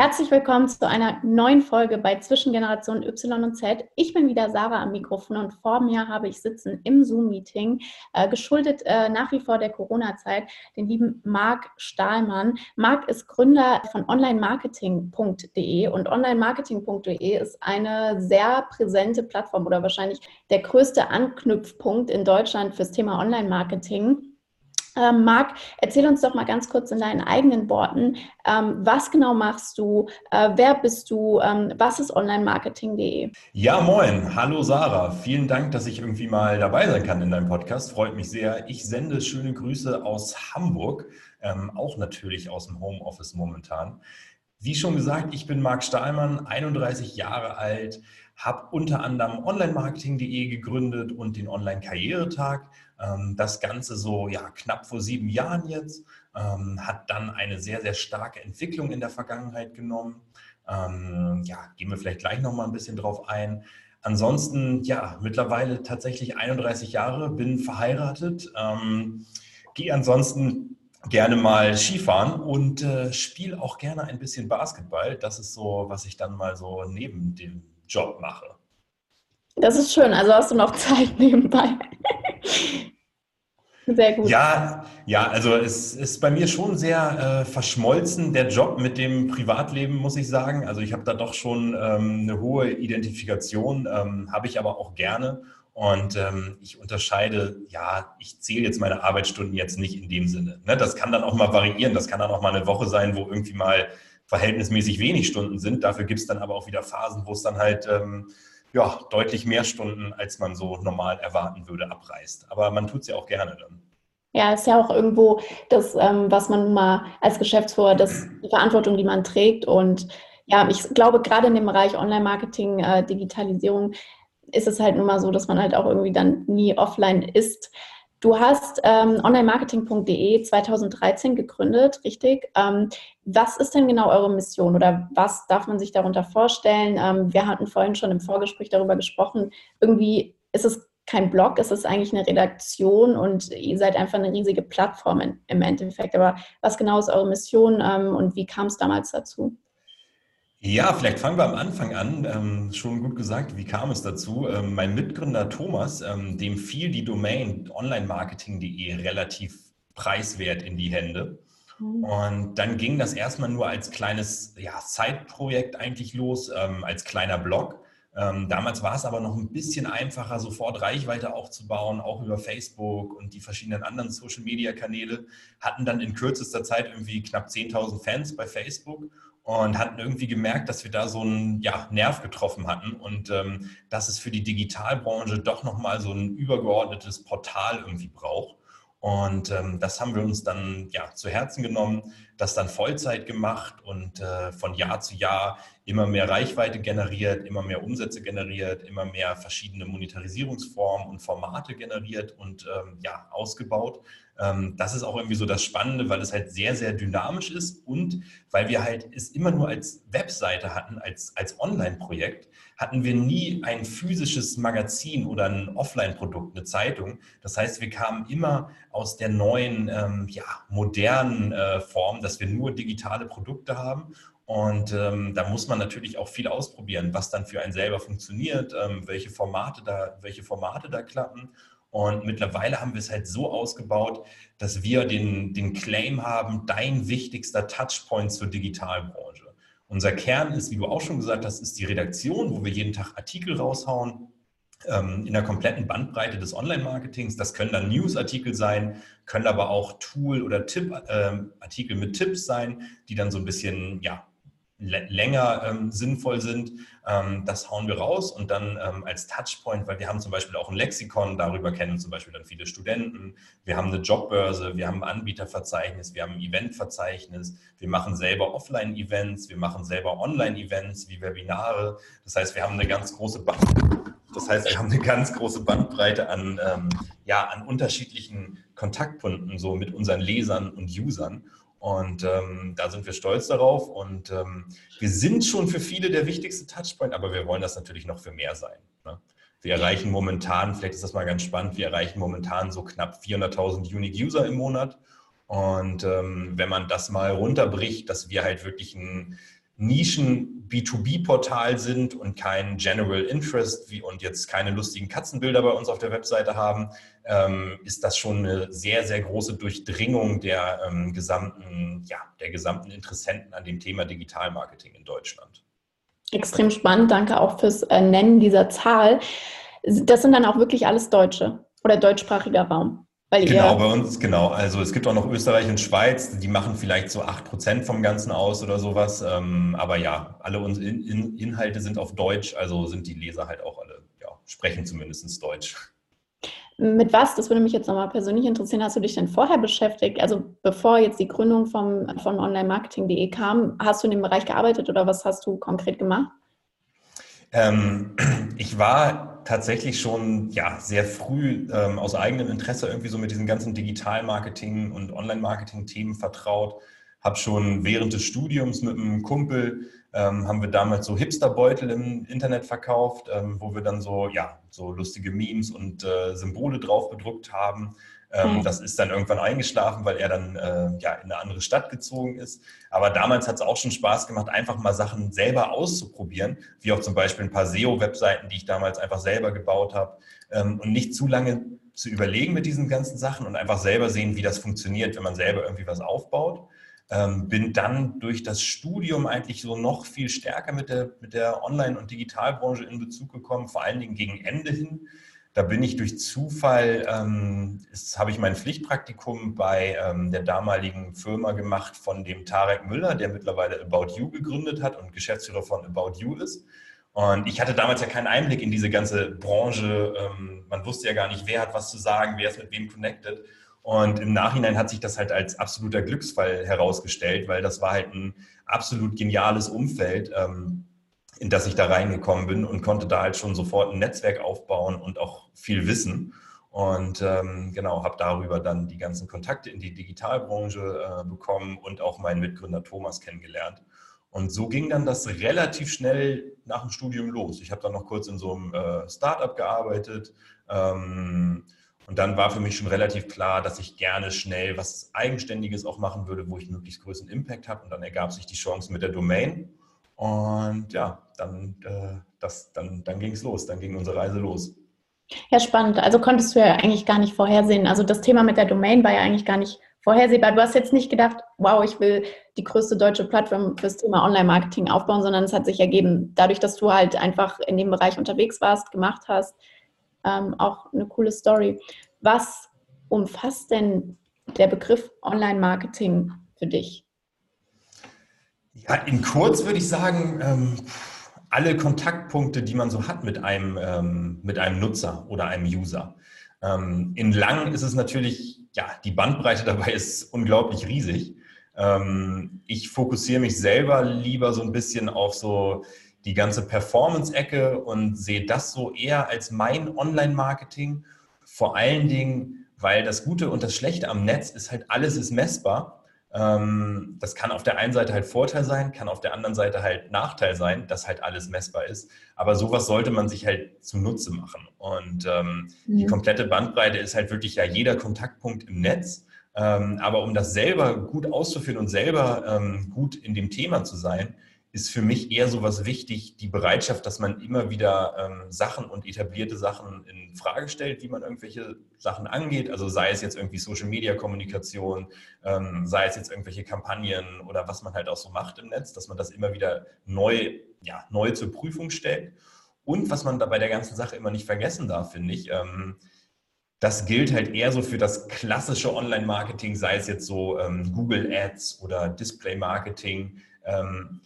Herzlich willkommen zu einer neuen Folge bei Zwischengeneration Y und Z. Ich bin wieder Sarah am Mikrofon und vor mir habe ich sitzen im Zoom-Meeting, äh, geschuldet äh, nach wie vor der Corona-Zeit, den lieben Marc Stahlmann. Marc ist Gründer von onlinemarketing.de und onlinemarketing.de ist eine sehr präsente Plattform oder wahrscheinlich der größte Anknüpfpunkt in Deutschland fürs Thema Online-Marketing. Ähm, Marc, erzähl uns doch mal ganz kurz in deinen eigenen Worten, ähm, was genau machst du, äh, wer bist du, ähm, was ist onlinemarketing.de? Ja, moin, hallo Sarah, vielen Dank, dass ich irgendwie mal dabei sein kann in deinem Podcast, freut mich sehr. Ich sende schöne Grüße aus Hamburg, ähm, auch natürlich aus dem Homeoffice momentan. Wie schon gesagt, ich bin Marc Stahlmann, 31 Jahre alt, habe unter anderem onlinemarketing.de gegründet und den Online-Karrieretag. Ähm, das Ganze so ja, knapp vor sieben Jahren jetzt, ähm, hat dann eine sehr, sehr starke Entwicklung in der Vergangenheit genommen. Ähm, ja, gehen wir vielleicht gleich nochmal ein bisschen drauf ein. Ansonsten, ja, mittlerweile tatsächlich 31 Jahre, bin verheiratet, ähm, gehe ansonsten gerne mal Skifahren und äh, spiele auch gerne ein bisschen Basketball. Das ist so, was ich dann mal so neben dem Job mache. Das ist schön. Also hast du noch Zeit nebenbei. Sehr gut. Ja, ja, also es ist bei mir schon sehr äh, verschmolzen, der Job mit dem Privatleben, muss ich sagen. Also ich habe da doch schon ähm, eine hohe Identifikation, ähm, habe ich aber auch gerne. Und ähm, ich unterscheide, ja, ich zähle jetzt meine Arbeitsstunden jetzt nicht in dem Sinne. Ne? Das kann dann auch mal variieren. Das kann dann auch mal eine Woche sein, wo irgendwie mal verhältnismäßig wenig Stunden sind. Dafür gibt es dann aber auch wieder Phasen, wo es dann halt ähm, ja, deutlich mehr Stunden, als man so normal erwarten würde, abreißt. Aber man tut es ja auch gerne dann. Ja, ist ja auch irgendwo das, ähm, was man mal als Geschäftsführer, das, die Verantwortung, die man trägt. Und ja, ich glaube, gerade in dem Bereich Online-Marketing, äh, Digitalisierung, ist es halt nun mal so, dass man halt auch irgendwie dann nie offline ist. Du hast ähm, onlinemarketing.de 2013 gegründet, richtig? Ähm, was ist denn genau eure Mission oder was darf man sich darunter vorstellen? Ähm, wir hatten vorhin schon im Vorgespräch darüber gesprochen. Irgendwie ist es kein Blog, es ist eigentlich eine Redaktion und ihr seid einfach eine riesige Plattform in, im Endeffekt. Aber was genau ist eure Mission ähm, und wie kam es damals dazu? Ja, vielleicht fangen wir am Anfang an. Ähm, schon gut gesagt, wie kam es dazu? Ähm, mein Mitgründer Thomas, ähm, dem fiel die Domain onlinemarketing.de relativ preiswert in die Hände. Mhm. Und dann ging das erstmal nur als kleines ja, Side-Projekt eigentlich los, ähm, als kleiner Blog. Ähm, damals war es aber noch ein bisschen einfacher, sofort Reichweite aufzubauen, auch über Facebook und die verschiedenen anderen Social-Media-Kanäle. Hatten dann in kürzester Zeit irgendwie knapp 10.000 Fans bei Facebook und hatten irgendwie gemerkt, dass wir da so einen ja, Nerv getroffen hatten und ähm, dass es für die Digitalbranche doch nochmal so ein übergeordnetes Portal irgendwie braucht. Und ähm, das haben wir uns dann ja zu Herzen genommen, das dann Vollzeit gemacht und äh, von Jahr zu Jahr immer mehr Reichweite generiert, immer mehr Umsätze generiert, immer mehr verschiedene Monetarisierungsformen und Formate generiert und ähm, ja ausgebaut. Ähm, das ist auch irgendwie so das Spannende, weil es halt sehr, sehr dynamisch ist und weil wir halt es immer nur als Webseite hatten, als, als Online-Projekt, hatten wir nie ein physisches Magazin oder ein Offline-Produkt, eine Zeitung. Das heißt, wir kamen immer aus der neuen, ähm, ja, modernen äh, Form, dass wir nur digitale Produkte haben und ähm, da muss man natürlich auch viel ausprobieren, was dann für einen selber funktioniert, ähm, welche, Formate da, welche Formate da klappen. Und mittlerweile haben wir es halt so ausgebaut, dass wir den, den Claim haben, dein wichtigster Touchpoint zur Digitalbranche. Unser Kern ist, wie du auch schon gesagt hast, ist die Redaktion, wo wir jeden Tag Artikel raushauen ähm, in der kompletten Bandbreite des Online-Marketings. Das können dann News-Artikel sein, können aber auch Tool- oder Tipp-Artikel ähm, mit Tipps sein, die dann so ein bisschen ja, länger ähm, sinnvoll sind, ähm, das hauen wir raus und dann ähm, als Touchpoint, weil wir haben zum Beispiel auch ein Lexikon, darüber kennen zum Beispiel dann viele Studenten, wir haben eine Jobbörse, wir haben ein Anbieterverzeichnis, wir haben ein Eventverzeichnis, wir machen selber Offline-Events, wir machen selber Online-Events wie Webinare. Das heißt, wir haben eine ganz große Band das heißt, wir haben eine ganz große Bandbreite an, ähm, ja, an unterschiedlichen Kontaktpunkten so mit unseren Lesern und Usern Und ähm, da sind wir stolz darauf. Und ähm, wir sind schon für viele der wichtigste Touchpoint, aber wir wollen das natürlich noch für mehr sein. Ne? Wir erreichen momentan, vielleicht ist das mal ganz spannend, wir erreichen momentan so knapp 400.000 Unique User im Monat. Und ähm, wenn man das mal runterbricht, dass wir halt wirklich ein Nischen-B2B-Portal sind und kein General Interest wie, und jetzt keine lustigen Katzenbilder bei uns auf der Webseite haben, ähm, ist das schon eine sehr, sehr große Durchdringung der, ähm, gesamten, ja, der gesamten Interessenten an dem Thema Digitalmarketing in Deutschland. Extrem spannend, danke auch fürs äh, Nennen dieser Zahl. Das sind dann auch wirklich alles Deutsche oder deutschsprachiger Raum. Weil genau, bei uns, genau. Also es gibt auch noch Österreich und Schweiz, die machen vielleicht so 8% vom Ganzen aus oder sowas. Ähm, aber ja, alle unsere in Inhalte sind auf Deutsch, also sind die Leser halt auch alle, ja, sprechen zumindest Deutsch. Mit was, das würde mich jetzt nochmal persönlich interessieren, hast du dich denn vorher beschäftigt? Also bevor jetzt die Gründung vom, von onlinemarketing.de kam, hast du in dem Bereich gearbeitet oder was hast du konkret gemacht? Ähm, ich war tatsächlich schon ja, sehr früh ähm, aus eigenem Interesse irgendwie so mit diesen ganzen Digital-Marketing- und Online-Marketing-Themen vertraut. Habe schon während des Studiums mit einem Kumpel, ähm, haben wir damals so Hipsterbeutel im Internet verkauft, ähm, wo wir dann so, ja, so lustige Memes und äh, Symbole drauf bedruckt haben. Ähm. Das ist dann irgendwann eingeschlafen, weil er dann äh, ja, in eine andere Stadt gezogen ist. Aber damals hat es auch schon Spaß gemacht, einfach mal Sachen selber auszuprobieren, wie auch zum Beispiel ein paar SEO-Webseiten, die ich damals einfach selber gebaut habe ähm, und nicht zu lange zu überlegen mit diesen ganzen Sachen und einfach selber sehen, wie das funktioniert, wenn man selber irgendwie was aufbaut. Ähm, bin dann durch das Studium eigentlich so noch viel stärker mit der, mit der Online- und Digitalbranche in Bezug gekommen, vor allen Dingen gegen Ende hin da bin ich durch Zufall, ähm, habe ich mein Pflichtpraktikum bei ähm, der damaligen Firma gemacht von dem Tarek Müller, der mittlerweile About You gegründet hat und Geschäftsführer von About You ist. Und ich hatte damals ja keinen Einblick in diese ganze Branche. Ähm, man wusste ja gar nicht, wer hat was zu sagen, wer ist mit wem connected. Und im Nachhinein hat sich das halt als absoluter Glücksfall herausgestellt, weil das war halt ein absolut geniales Umfeld. Ähm, in das ich da reingekommen bin und konnte da halt schon sofort ein Netzwerk aufbauen und auch viel Wissen. Und ähm, genau, habe darüber dann die ganzen Kontakte in die Digitalbranche äh, bekommen und auch meinen Mitgründer Thomas kennengelernt. Und so ging dann das relativ schnell nach dem Studium los. Ich habe dann noch kurz in so einem äh, Startup gearbeitet. Ähm, und dann war für mich schon relativ klar, dass ich gerne schnell was Eigenständiges auch machen würde, wo ich möglichst größten Impact habe. Und dann ergab sich die Chance mit der Domain. Und ja, dann, äh, das, dann, dann ging es los, dann ging unsere Reise los. Ja, spannend. Also konntest du ja eigentlich gar nicht vorhersehen. Also das Thema mit der Domain war ja eigentlich gar nicht vorhersehbar. Du hast jetzt nicht gedacht, wow, ich will die größte deutsche Plattform fürs Thema Online-Marketing aufbauen, sondern es hat sich ergeben, dadurch, dass du halt einfach in dem Bereich unterwegs warst, gemacht hast. Ähm, auch eine coole Story. Was umfasst denn der Begriff Online-Marketing für dich? In kurz würde ich sagen, ähm, alle Kontaktpunkte, die man so hat mit einem, ähm, mit einem Nutzer oder einem User. Ähm, in lang ist es natürlich, ja, die Bandbreite dabei ist unglaublich riesig. Ähm, ich fokussiere mich selber lieber so ein bisschen auf so die ganze Performance-Ecke und sehe das so eher als mein Online-Marketing. Vor allen Dingen, weil das Gute und das Schlechte am Netz ist halt, alles ist messbar. Ähm, das kann auf der einen Seite halt Vorteil sein, kann auf der anderen Seite halt Nachteil sein, dass halt alles messbar ist. Aber sowas sollte man sich halt zunutze machen. Und ähm, mhm. die komplette Bandbreite ist halt wirklich ja jeder Kontaktpunkt im Netz. Ähm, aber um das selber gut auszuführen und selber ähm, gut in dem Thema zu sein, ist für mich eher so was wichtig, die Bereitschaft, dass man immer wieder ähm, Sachen und etablierte Sachen in Frage stellt, wie man irgendwelche Sachen angeht. Also sei es jetzt irgendwie Social Media Kommunikation, ähm, sei es jetzt irgendwelche Kampagnen oder was man halt auch so macht im Netz, dass man das immer wieder neu, ja, neu zur Prüfung stellt. Und was man da bei der ganzen Sache immer nicht vergessen darf, finde ich, ähm, das gilt halt eher so für das klassische Online-Marketing, sei es jetzt so ähm, Google Ads oder Display-Marketing. Ähm,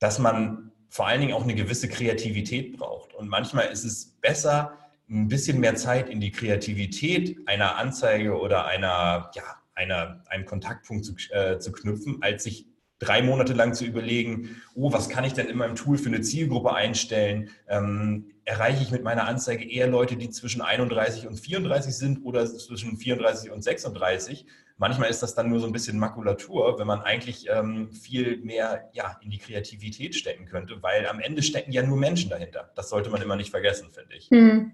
dass man vor allen Dingen auch eine gewisse Kreativität braucht. Und manchmal ist es besser, ein bisschen mehr Zeit in die Kreativität einer Anzeige oder einer, ja, einer, einem Kontaktpunkt zu, äh, zu knüpfen, als sich drei Monate lang zu überlegen, oh, was kann ich denn in meinem Tool für eine Zielgruppe einstellen? Ähm, erreiche ich mit meiner Anzeige eher Leute, die zwischen 31 und 34 sind oder zwischen 34 und 36? Manchmal ist das dann nur so ein bisschen Makulatur, wenn man eigentlich ähm, viel mehr ja, in die Kreativität stecken könnte, weil am Ende stecken ja nur Menschen dahinter. Das sollte man immer nicht vergessen, finde ich. Hm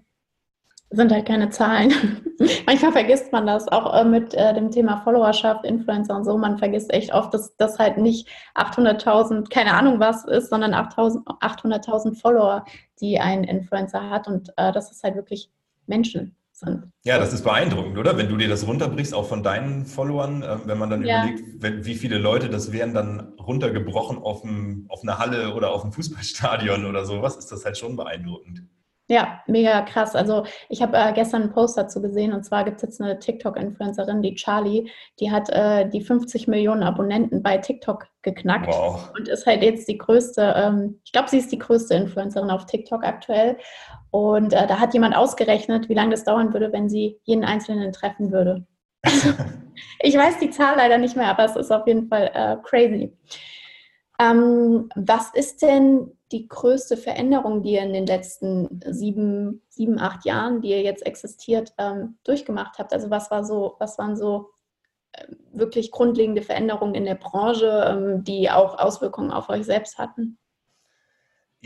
sind halt keine Zahlen. Manchmal vergisst man das auch äh, mit äh, dem Thema Followerschaft, Influencer und so. Man vergisst echt oft, dass das halt nicht 800.000, keine Ahnung was ist, sondern 800.000 Follower, die ein Influencer hat und äh, dass es halt wirklich Menschen sind. Ja, das ist beeindruckend, oder? Wenn du dir das runterbrichst, auch von deinen Followern, äh, wenn man dann ja. überlegt, wenn, wie viele Leute das wären dann runtergebrochen auf, dem, auf einer Halle oder auf einem Fußballstadion oder sowas, ist das halt schon beeindruckend. Ja, mega krass. Also ich habe äh, gestern einen Post dazu gesehen und zwar gibt es jetzt eine TikTok-Influencerin, die Charlie, die hat äh, die 50 Millionen Abonnenten bei TikTok geknackt wow. und ist halt jetzt die größte, ähm, ich glaube, sie ist die größte Influencerin auf TikTok aktuell. Und äh, da hat jemand ausgerechnet, wie lange das dauern würde, wenn sie jeden Einzelnen treffen würde. ich weiß die Zahl leider nicht mehr, aber es ist auf jeden Fall äh, crazy. Ähm, was ist denn die größte Veränderung, die ihr in den letzten sieben, sieben acht Jahren, die ihr jetzt existiert, ähm, durchgemacht habt? Also was war so, was waren so äh, wirklich grundlegende Veränderungen in der Branche, ähm, die auch Auswirkungen auf euch selbst hatten?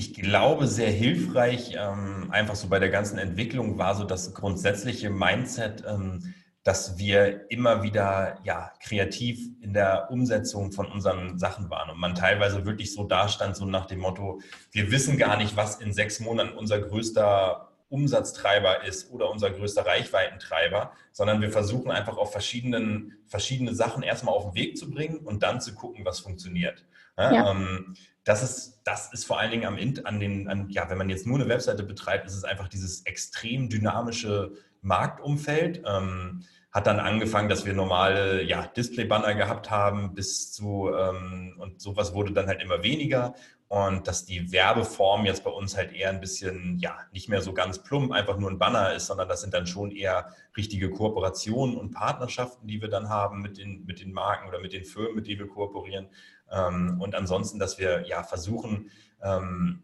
Ich glaube, sehr hilfreich, ähm, einfach so bei der ganzen Entwicklung war so das grundsätzliche Mindset, ähm, dass wir immer wieder ja, kreativ in der Umsetzung von unseren Sachen waren und man teilweise wirklich so dastand, so nach dem Motto, wir wissen gar nicht, was in sechs Monaten unser größter Umsatztreiber ist oder unser größter Reichweitentreiber, sondern wir versuchen einfach auf verschiedenen, verschiedene Sachen erstmal auf den Weg zu bringen und dann zu gucken, was funktioniert. Ja. Ähm, das ist, das ist vor allen Dingen am, an den, an, ja, wenn man jetzt nur eine Webseite betreibt, ist es einfach dieses extrem dynamische Marktumfeld. Ähm, hat dann angefangen, dass wir normale ja, Display-Banner gehabt haben, bis zu, ähm, und sowas wurde dann halt immer weniger. Und dass die Werbeform jetzt bei uns halt eher ein bisschen, ja, nicht mehr so ganz plump, einfach nur ein Banner ist, sondern das sind dann schon eher richtige Kooperationen und Partnerschaften, die wir dann haben mit den, mit den Marken oder mit den Firmen, mit denen wir kooperieren. Ähm, und ansonsten, dass wir ja versuchen, ähm,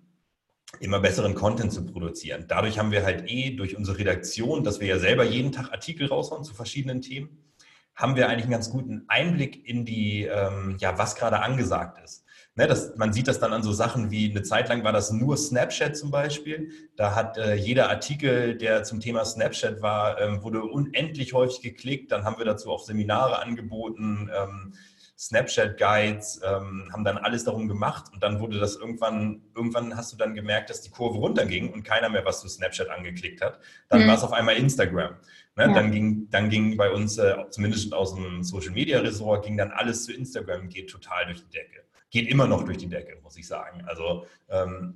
immer besseren Content zu produzieren. Dadurch haben wir halt eh durch unsere Redaktion, dass wir ja selber jeden Tag Artikel raushauen zu verschiedenen Themen, haben wir eigentlich einen ganz guten Einblick in die, ähm, ja, was gerade angesagt ist. Ne, das, man sieht das dann an so Sachen wie, eine Zeit lang war das nur Snapchat zum Beispiel. Da hat äh, jeder Artikel, der zum Thema Snapchat war, ähm, wurde unendlich häufig geklickt. Dann haben wir dazu auch Seminare angeboten. Ähm, Snapchat-Guides, ähm, haben dann alles darum gemacht und dann wurde das irgendwann, irgendwann hast du dann gemerkt, dass die Kurve runterging und keiner mehr was zu Snapchat angeklickt hat. Dann mhm. war es auf einmal Instagram. Ne? Ja. Dann, ging, dann ging bei uns, äh, zumindest aus dem Social-Media-Ressort, ging dann alles zu Instagram, geht total durch die Decke. Geht immer noch durch die Decke, muss ich sagen. Also ähm,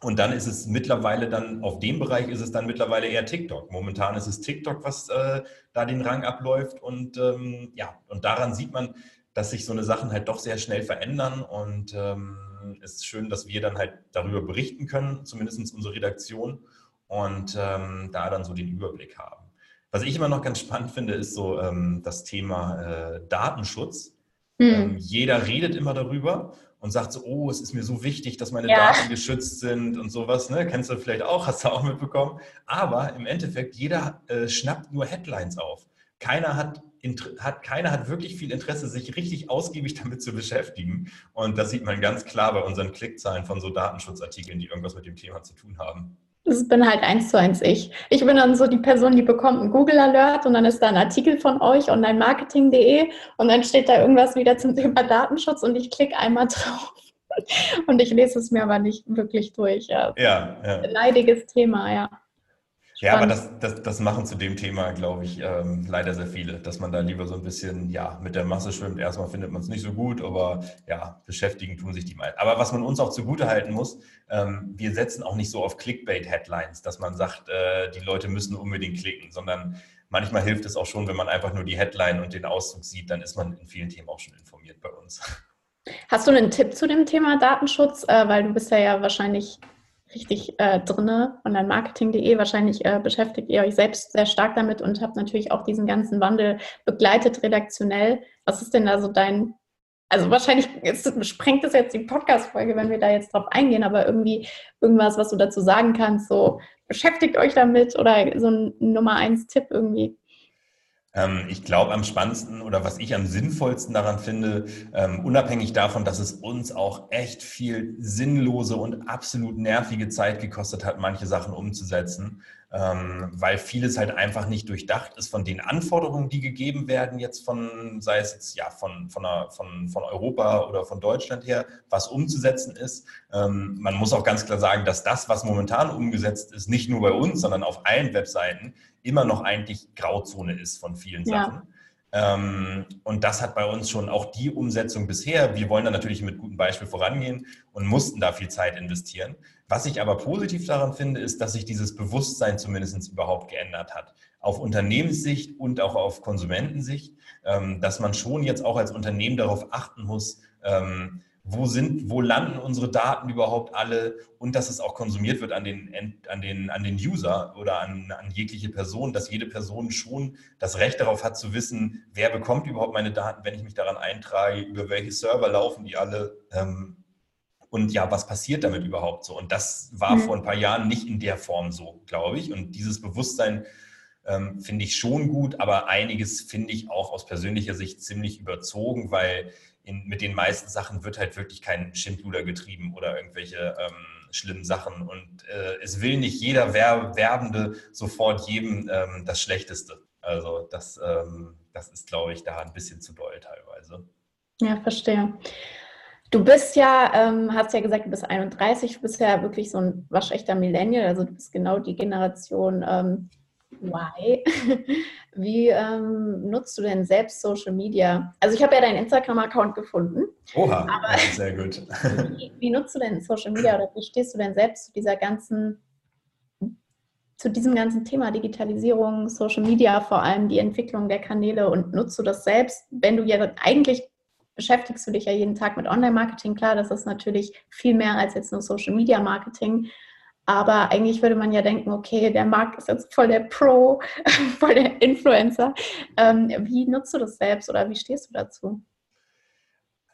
und dann ist es mittlerweile dann, auf dem Bereich ist es dann mittlerweile eher TikTok. Momentan ist es TikTok, was äh, da den Rang abläuft. Und ähm, ja, und daran sieht man, dass sich so eine Sachen halt doch sehr schnell verändern. Und ähm, es ist schön, dass wir dann halt darüber berichten können, zumindest unsere Redaktion, und ähm, da dann so den Überblick haben. Was ich immer noch ganz spannend finde, ist so ähm, das Thema äh, Datenschutz. Mhm. jeder redet immer darüber und sagt so, oh, es ist mir so wichtig, dass meine ja. Daten geschützt sind und sowas. Ne? Kennst du vielleicht auch, hast du auch mitbekommen. Aber im Endeffekt, jeder äh, schnappt nur Headlines auf. Keiner hat, hat, keiner hat wirklich viel Interesse, sich richtig ausgiebig damit zu beschäftigen. Und das sieht man ganz klar bei unseren Klickzahlen von so Datenschutzartikeln, die irgendwas mit dem Thema zu tun haben. Das bin halt eins zu eins ich. Ich bin dann so die Person, die bekommt einen Google Alert und dann ist da ein Artikel von euch, onlinemarketing.de und dann steht da irgendwas wieder zum Thema Datenschutz und ich klicke einmal drauf. Und ich lese es mir aber nicht wirklich durch. Ja, ja. ja. Leidiges Thema, ja. Ja, aber das, das, das machen zu dem Thema, glaube ich, ähm, leider sehr viele, dass man da lieber so ein bisschen ja, mit der Masse schwimmt. Erstmal findet man es nicht so gut, aber ja, beschäftigen tun sich die mal. Aber was man uns auch zugute halten muss, ähm, wir setzen auch nicht so auf Clickbait-Headlines, dass man sagt, äh, die Leute müssen unbedingt klicken, sondern manchmal hilft es auch schon, wenn man einfach nur die Headline und den Auszug sieht, dann ist man in vielen Themen auch schon informiert bei uns. Hast du einen Tipp zu dem Thema Datenschutz? Äh, weil du bist ja, ja wahrscheinlich richtig äh, drinne. Online-Marketing.de wahrscheinlich äh, beschäftigt ihr euch selbst sehr stark damit und habt natürlich auch diesen ganzen Wandel begleitet redaktionell. Was ist denn da so dein also wahrscheinlich ist, sprengt es jetzt die Podcast-Folge, wenn wir da jetzt drauf eingehen, aber irgendwie irgendwas, was du dazu sagen kannst, so beschäftigt euch damit oder so ein Nummer eins Tipp irgendwie. Ähm, ich glaube, am spannendsten oder was ich am sinnvollsten daran finde, ähm, unabhängig davon, dass es uns auch echt viel sinnlose und absolut nervige Zeit gekostet hat, manche Sachen umzusetzen, weil vieles halt einfach nicht durchdacht ist von den Anforderungen, die gegeben werden, jetzt von, sei es jetzt ja von, von, einer, von, von Europa oder von Deutschland her, was umzusetzen ist. Ähm, man muss auch ganz klar sagen, dass das, was momentan umgesetzt ist, nicht nur bei uns, sondern auf allen Webseiten immer noch eigentlich Grauzone ist von vielen Sachen. Ja. Ähm, und das hat bei uns schon auch die Umsetzung bisher. Wir wollen da natürlich mit gutem Beispiel vorangehen und mussten da viel Zeit investieren. Was ich aber positiv daran finde, ist, dass sich dieses Bewusstsein zumindest überhaupt geändert hat. Auf Unternehmenssicht und auch auf Konsumentensicht, ähm, dass man schon jetzt auch als Unternehmen darauf achten muss, ähm, wo sind, wo landen unsere Daten überhaupt alle und dass es auch konsumiert wird an den, an den, an den User oder an, an jegliche Person, dass jede Person schon das Recht darauf hat zu wissen, wer bekommt überhaupt meine Daten, wenn ich mich daran eintrage, über welche Server laufen die alle. Ähm, und ja, was passiert damit überhaupt so? Und das war mhm. vor ein paar Jahren nicht in der Form so, glaube ich. Und dieses Bewusstsein ähm, finde ich schon gut, aber einiges finde ich auch aus persönlicher Sicht ziemlich überzogen, weil in, mit den meisten Sachen wird halt wirklich kein Schindluder getrieben oder irgendwelche ähm, schlimmen Sachen. Und äh, es will nicht jeder Werbende sofort jedem ähm, das Schlechteste. Also das, ähm, das ist, glaube ich, da ein bisschen zu doll teilweise. Ja, verstehe. Du bist ja, ähm, hast ja gesagt, du bist 31, du bist ja wirklich so ein waschechter Millennial, also du bist genau die Generation ähm, Y. Wie ähm, nutzt du denn selbst Social Media? Also ich habe ja deinen Instagram-Account gefunden. Oha, sehr gut. Wie, wie, nutzt du denn Social Media oder wie stehst du denn selbst zu dieser ganzen, zu diesem ganzen Thema Digitalisierung, Social Media, vor allem die Entwicklung der Kanäle und nutzt du das selbst, wenn du ja eigentlich beschäftigst du dich ja jeden Tag mit Online-Marketing. Klar, das ist natürlich viel mehr als jetzt nur Social-Media-Marketing. Aber eigentlich würde man ja denken, okay, der Markt ist jetzt voll der Pro, voll der Influencer. Ähm, wie nutzt du das selbst oder wie stehst du dazu?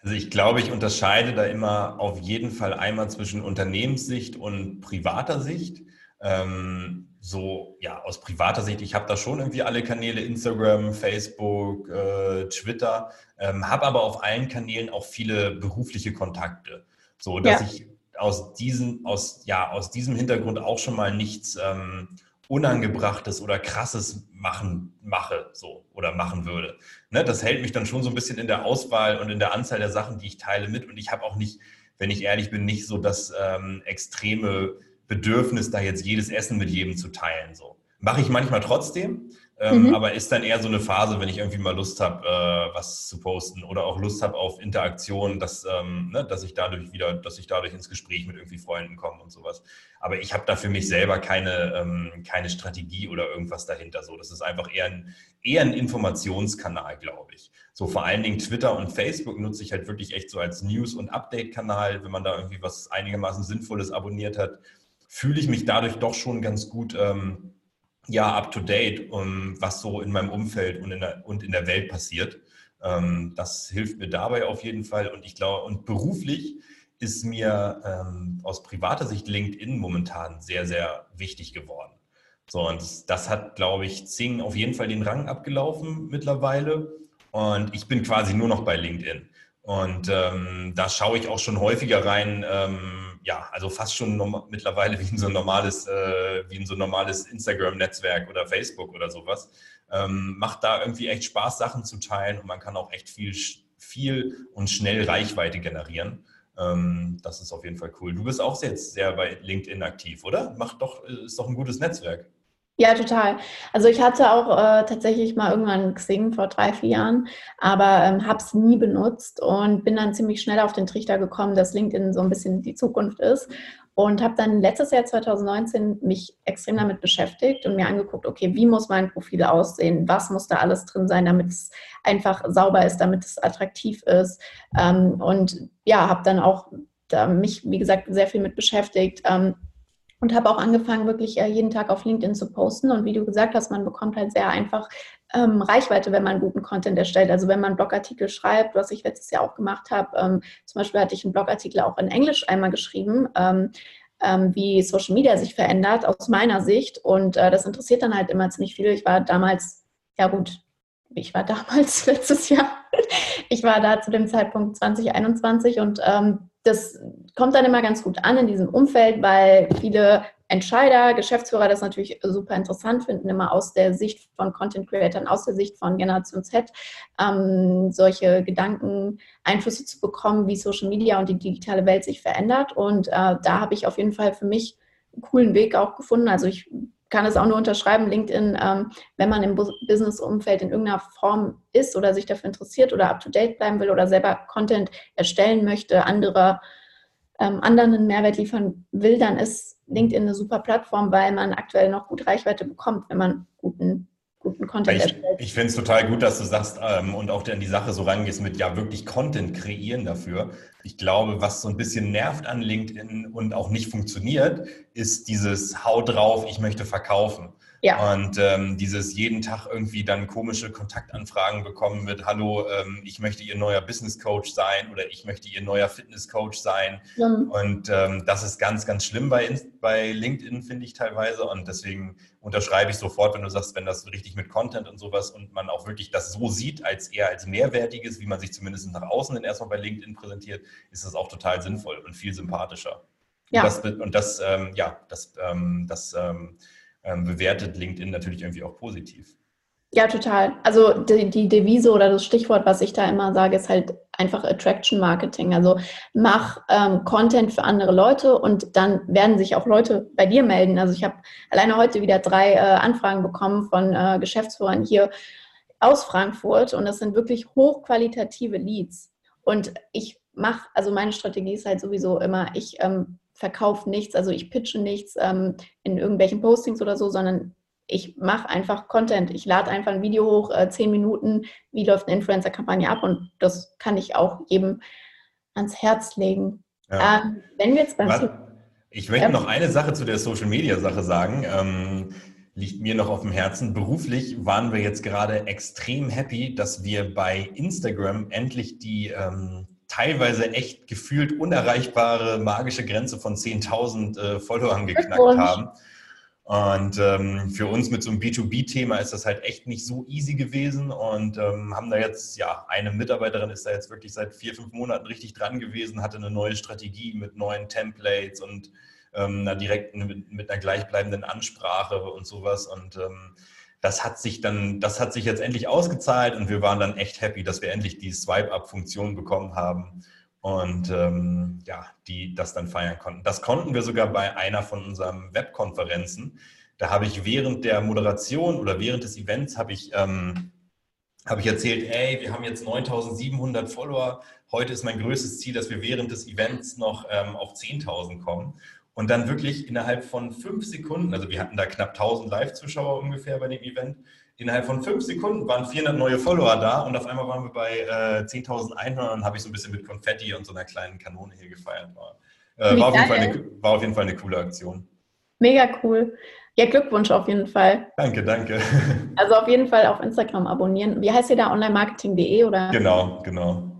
Also ich glaube, ich unterscheide da immer auf jeden Fall einmal zwischen Unternehmenssicht und privater Sicht. Ähm, so, ja, aus privater Sicht, ich habe da schon irgendwie alle Kanäle, Instagram, Facebook, äh, Twitter, ähm, habe aber auf allen Kanälen auch viele berufliche Kontakte. So, dass ja. ich aus diesem, aus, ja, aus diesem Hintergrund auch schon mal nichts ähm, Unangebrachtes oder Krasses machen, mache, so, oder machen würde. Ne, das hält mich dann schon so ein bisschen in der Auswahl und in der Anzahl der Sachen, die ich teile, mit. Und ich habe auch nicht, wenn ich ehrlich bin, nicht so das ähm, extreme Bedürfnis, da jetzt jedes Essen mit jedem zu teilen. So. Mache ich manchmal trotzdem, ähm, mhm. aber ist dann eher so eine Phase, wenn ich irgendwie mal Lust habe, äh, was zu posten oder auch Lust habe auf Interaktion, dass, ähm, ne, dass ich dadurch wieder, dass ich dadurch ins Gespräch mit irgendwie Freunden komme und sowas. Aber ich habe da für mich selber keine, ähm, keine Strategie oder irgendwas dahinter. So, das ist einfach eher ein, eher ein Informationskanal, glaube ich. So vor allen Dingen Twitter und Facebook nutze ich halt wirklich echt so als News- und Update-Kanal, wenn man da irgendwie was einigermaßen Sinnvolles abonniert hat fühle ich mich dadurch doch schon ganz gut ähm, ja, up to date, um, was so in meinem Umfeld und in der, und in der Welt passiert. Ähm, das hilft mir dabei auf jeden Fall. Und ich glaube, und beruflich ist mir ähm, aus privater Sicht LinkedIn momentan sehr, sehr wichtig geworden. So, und das, das hat, glaube ich, Zing auf jeden Fall den Rang abgelaufen mittlerweile. Und ich bin quasi nur noch bei LinkedIn. Und ähm, da schaue ich auch schon häufiger rein, ähm, ja, also fast schon mittlerweile wie in so ein normales, äh, wie in so normales Instagram-Netzwerk oder Facebook oder sowas. Ähm, macht da irgendwie echt Spaß, Sachen zu teilen und man kann auch echt viel, viel und schnell Reichweite generieren. Ähm, das ist auf jeden Fall cool. Du bist auch jetzt sehr bei LinkedIn aktiv, oder? Macht doch, ist doch ein gutes Netzwerk. Ja, total. Also ich hatte auch äh, tatsächlich mal irgendwann Xing vor drei, vier Jahren, aber ähm, habe es nie benutzt und bin dann ziemlich schnell auf den Trichter gekommen, dass LinkedIn so ein bisschen die Zukunft ist und habe dann letztes Jahr 2019 mich extrem damit beschäftigt und mir angeguckt, okay, wie muss mein Profil aussehen, was muss da alles drin sein, damit es einfach sauber ist, damit es attraktiv ist ähm, und ja, habe dann auch mich, wie gesagt, sehr viel mit beschäftigt. Ähm, und habe auch angefangen, wirklich äh, jeden Tag auf LinkedIn zu posten. Und wie du gesagt hast, man bekommt halt sehr einfach ähm, Reichweite, wenn man guten Content erstellt. Also wenn man Blogartikel schreibt, was ich letztes Jahr auch gemacht habe. Ähm, zum Beispiel hatte ich einen Blogartikel auch in Englisch einmal geschrieben. Ähm, ähm, wie Social Media sich verändert aus meiner Sicht. Und äh, das interessiert dann halt immer ziemlich viel. Ich war damals, ja gut, ich war damals letztes Jahr, ich war da zu dem Zeitpunkt 2021 und ähm, das kommt dann immer ganz gut an in diesem Umfeld, weil viele Entscheider, Geschäftsführer das natürlich super interessant finden, immer aus der Sicht von Content Creatern, aus der Sicht von Generation Z, ähm, solche Gedanken, Einflüsse zu bekommen, wie Social Media und die digitale Welt sich verändert. Und äh, da habe ich auf jeden Fall für mich einen coolen Weg auch gefunden. Also ich kann es auch nur unterschreiben, LinkedIn, ähm, wenn man im Business-Umfeld in irgendeiner Form ist oder sich dafür interessiert oder up-to-date bleiben will oder selber Content erstellen möchte, andere, ähm, anderen einen Mehrwert liefern will, dann ist LinkedIn eine super Plattform, weil man aktuell noch gut Reichweite bekommt, wenn man guten guten Content ich, erstellt. Ich finde es total gut, dass du sagst ähm, und auch dann die Sache so rangehst mit ja wirklich Content kreieren dafür. Ich glaube, was so ein bisschen nervt an LinkedIn und auch nicht funktioniert, ist dieses Hau drauf, ich möchte verkaufen. Ja. Und ähm, dieses jeden Tag irgendwie dann komische Kontaktanfragen bekommen mit, hallo, ähm, ich möchte Ihr neuer Business Coach sein oder ich möchte Ihr neuer Fitness Coach sein. Mhm. Und ähm, das ist ganz, ganz schlimm bei, bei LinkedIn, finde ich teilweise. Und deswegen unterschreibe ich sofort, wenn du sagst, wenn das richtig mit Content und sowas und man auch wirklich das so sieht, als eher als mehrwertiges, wie man sich zumindest nach außen dann erstmal bei LinkedIn präsentiert, ist das auch total sinnvoll und viel sympathischer. Ja. Und das, und das ähm, ja, das, ähm, das ähm, ähm, bewertet LinkedIn natürlich irgendwie auch positiv. Ja, total. Also die, die, Devise oder das Stichwort, was ich da immer sage, ist halt einfach Attraction Marketing. Also mach ähm, Content für andere Leute und dann werden sich auch Leute bei dir melden. Also ich habe alleine heute wieder drei äh, Anfragen bekommen von äh, Geschäftsführern hier aus Frankfurt und das sind wirklich hochqualitative Leads. Und ich mache, also meine Strategie ist halt sowieso immer, ich ähm, verkaufe nichts, also ich pitche nichts ähm, in irgendwelchen Postings oder so, sondern ich mache einfach Content. Ich lade einfach ein Video hoch, äh, zehn Minuten, wie läuft eine Influencer-Kampagne ab und das kann ich auch jedem ans Herz legen. Ja. Ähm, wenn wir jetzt beim Was? Ich möchte noch eine Sache zu der Social-Media-Sache sagen. Ähm, liegt mir noch auf dem Herzen. Beruflich waren wir jetzt gerade extrem happy, dass wir bei Instagram endlich die ähm, teilweise echt gefühlt unerreichbare magische Grenze von 10.000 äh, Followern geknackt haben. Und ähm, für uns mit so einem B2B-Thema ist das halt echt nicht so easy gewesen und ähm, haben da jetzt, ja, eine Mitarbeiterin ist da jetzt wirklich seit vier, fünf Monaten richtig dran gewesen, hatte eine neue Strategie mit neuen Templates und ähm, einer direkten, mit, mit, einer gleichbleibenden Ansprache und sowas. Und ähm, das hat sich dann, das hat sich jetzt endlich ausgezahlt und wir waren dann echt happy, dass wir endlich die Swipe-Up-Funktion bekommen haben und ähm, ja, die das dann feiern konnten. Das konnten wir sogar bei einer von unseren Webkonferenzen. Da habe ich während der Moderation oder während des Events habe ich, ähm, habe ich erzählt, ey, wir haben jetzt 9700 Follower. Heute ist mein größtes Ziel, dass wir während des Events noch ähm, auf 10.000 kommen. Und dann wirklich innerhalb von fünf Sekunden, also wir hatten da knapp 1000 Live-Zuschauer ungefähr bei dem Event, innerhalb von fünf Sekunden waren 400 neue Follower da und auf einmal waren wir bei äh, 10.100 und habe ich so ein bisschen mit Konfetti und so einer kleinen Kanone hier gefeiert. War, äh, war, auf jeden Fall eine, war auf jeden Fall eine coole Aktion. Mega cool. Ja, Glückwunsch auf jeden Fall. Danke, danke. Also auf jeden Fall auf Instagram abonnieren. Wie heißt ihr da? onlinemarketing.de oder? Genau, genau.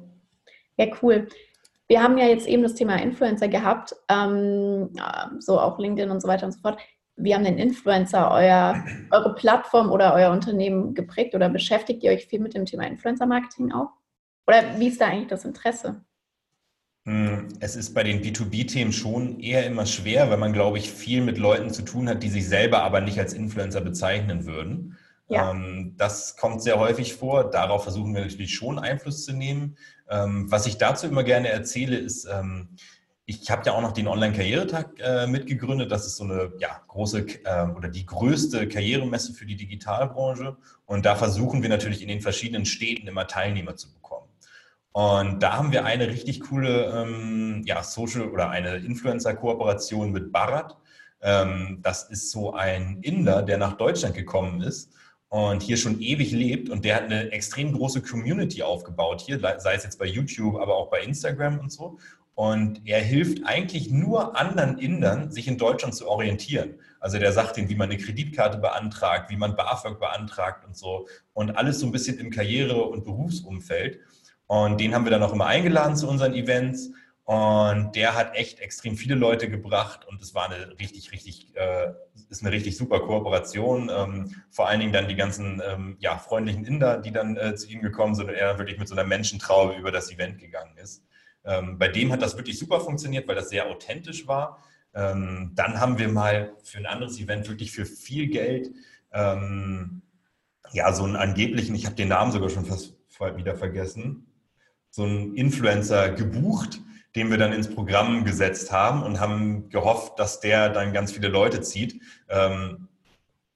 Ja, cool. Wir haben ja jetzt eben das Thema Influencer gehabt, ähm, so auch LinkedIn und so weiter und so fort. Wie haben denn Influencer euer, eure Plattform oder euer Unternehmen geprägt oder beschäftigt ihr euch viel mit dem Thema Influencer-Marketing auch? Oder wie ist da eigentlich das Interesse? Hm, es ist bei den B2B-Themen schon eher immer schwer, weil man, glaube ich, viel mit Leuten zu tun hat, die sich selber aber nicht als Influencer bezeichnen würden. Ja. Ähm, das kommt sehr häufig vor. Darauf versuchen wir natürlich schon Einfluss zu nehmen. Ähm, was ich dazu immer gerne erzähle, ist, ähm, ich habe ja auch noch den Online-Karrieretag äh, mitgegründet. Das ist so eine ja, große äh, oder die größte Karrieremesse für die Digitalbranche. Und da versuchen wir natürlich in den verschiedenen Städten immer Teilnehmer zu bekommen. Und da haben wir eine richtig coole ähm, ja, Social- oder eine Influencer-Kooperation mit Barat. Ähm, das ist so ein Inder, der nach Deutschland gekommen ist und hier schon ewig lebt und der hat eine extrem große Community aufgebaut hier, sei es jetzt bei YouTube, aber auch bei Instagram und so. Und er hilft eigentlich nur anderen Indern, sich in Deutschland zu orientieren. Also der sagt ihnen, wie man eine Kreditkarte beantragt, wie man BAföG beantragt und so. Und alles so ein bisschen im Karriere- und Berufsumfeld. Und den haben wir dann auch immer eingeladen zu unseren Events. Und der hat echt extrem viele Leute gebracht und es war eine richtig, richtig, äh, ist eine richtig super Kooperation. Ähm, vor allen Dingen dann die ganzen ähm, ja, freundlichen Inder, die dann äh, zu ihm gekommen sind und er wirklich mit so einer Menschentraube über das Event gegangen ist. Ähm, bei dem hat das wirklich super funktioniert, weil das sehr authentisch war. Ähm, dann haben wir mal für ein anderes Event wirklich für viel Geld ähm, ja so einen angeblichen, ich habe den Namen sogar schon fast wieder vergessen, so einen Influencer gebucht den wir dann ins Programm gesetzt haben und haben gehofft, dass der dann ganz viele Leute zieht. Ähm,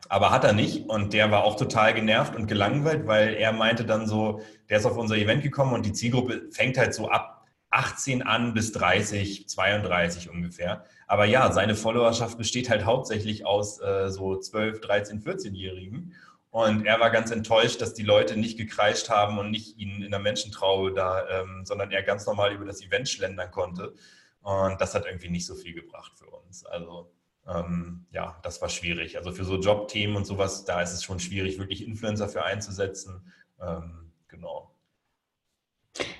aber hat er nicht und der war auch total genervt und gelangweilt, weil er meinte dann so, der ist auf unser Event gekommen und die Zielgruppe fängt halt so ab 18 an bis 30, 32 ungefähr. Aber ja, seine Followerschaft besteht halt hauptsächlich aus äh, so 12, 13, 14-Jährigen. Und er war ganz enttäuscht, dass die Leute nicht gekreischt haben und nicht ihn in der Menschentraube da, ähm, sondern er ganz normal über das Event schlendern konnte. Und das hat irgendwie nicht so viel gebracht für uns. Also ähm, ja, das war schwierig. Also für so Jobthemen und sowas, da ist es schon schwierig, wirklich Influencer für einzusetzen. Ähm, genau.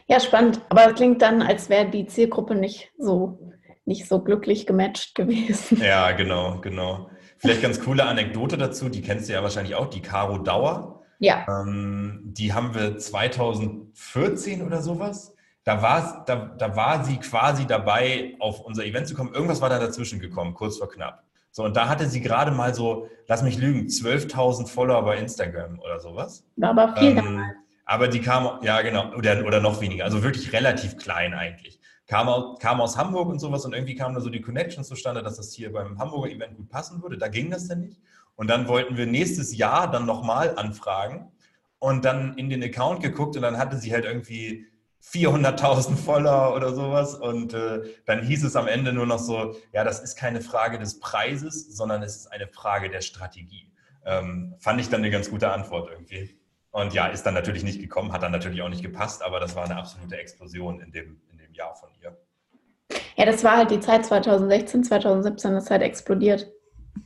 Ja, spannend. Aber es klingt dann, als wäre die Zielgruppe nicht so, nicht so glücklich gematcht gewesen. Ja, genau, genau. Vielleicht ganz coole Anekdote dazu, die kennst du ja wahrscheinlich auch, die Caro Dauer. Ja. Ähm, die haben wir 2014 oder sowas. Da war, da, da war sie quasi dabei, auf unser Event zu kommen. Irgendwas war da dazwischen gekommen, kurz vor knapp. So, und da hatte sie gerade mal so, lass mich lügen, 12.000 Follower bei Instagram oder sowas. War aber viel ähm, Aber die kam, ja genau, oder, oder noch weniger, also wirklich relativ klein eigentlich kam, aus, kam aus Hamburg und sowas und irgendwie kamen da so die Connections zustande, dass das hier beim Hamburger Event gut passen würde. Da ging das dann nicht. Und dann wollten wir nächstes Jahr dann nochmal anfragen und dann in den Account geguckt und dann hatte sie halt irgendwie 400.000 Follower oder sowas und äh, dann hieß es am Ende nur noch so, ja, das ist keine Frage des Preises, sondern es ist eine Frage der Strategie. Ähm, fand ich dann eine ganz gute Antwort irgendwie. Und ja, ist dann natürlich nicht gekommen, hat dann natürlich auch nicht gepasst, aber das war eine absolute Explosion in dem, Jahr von ihr. Ja, das war halt die Zeit 2016, 2017, das ist halt explodiert.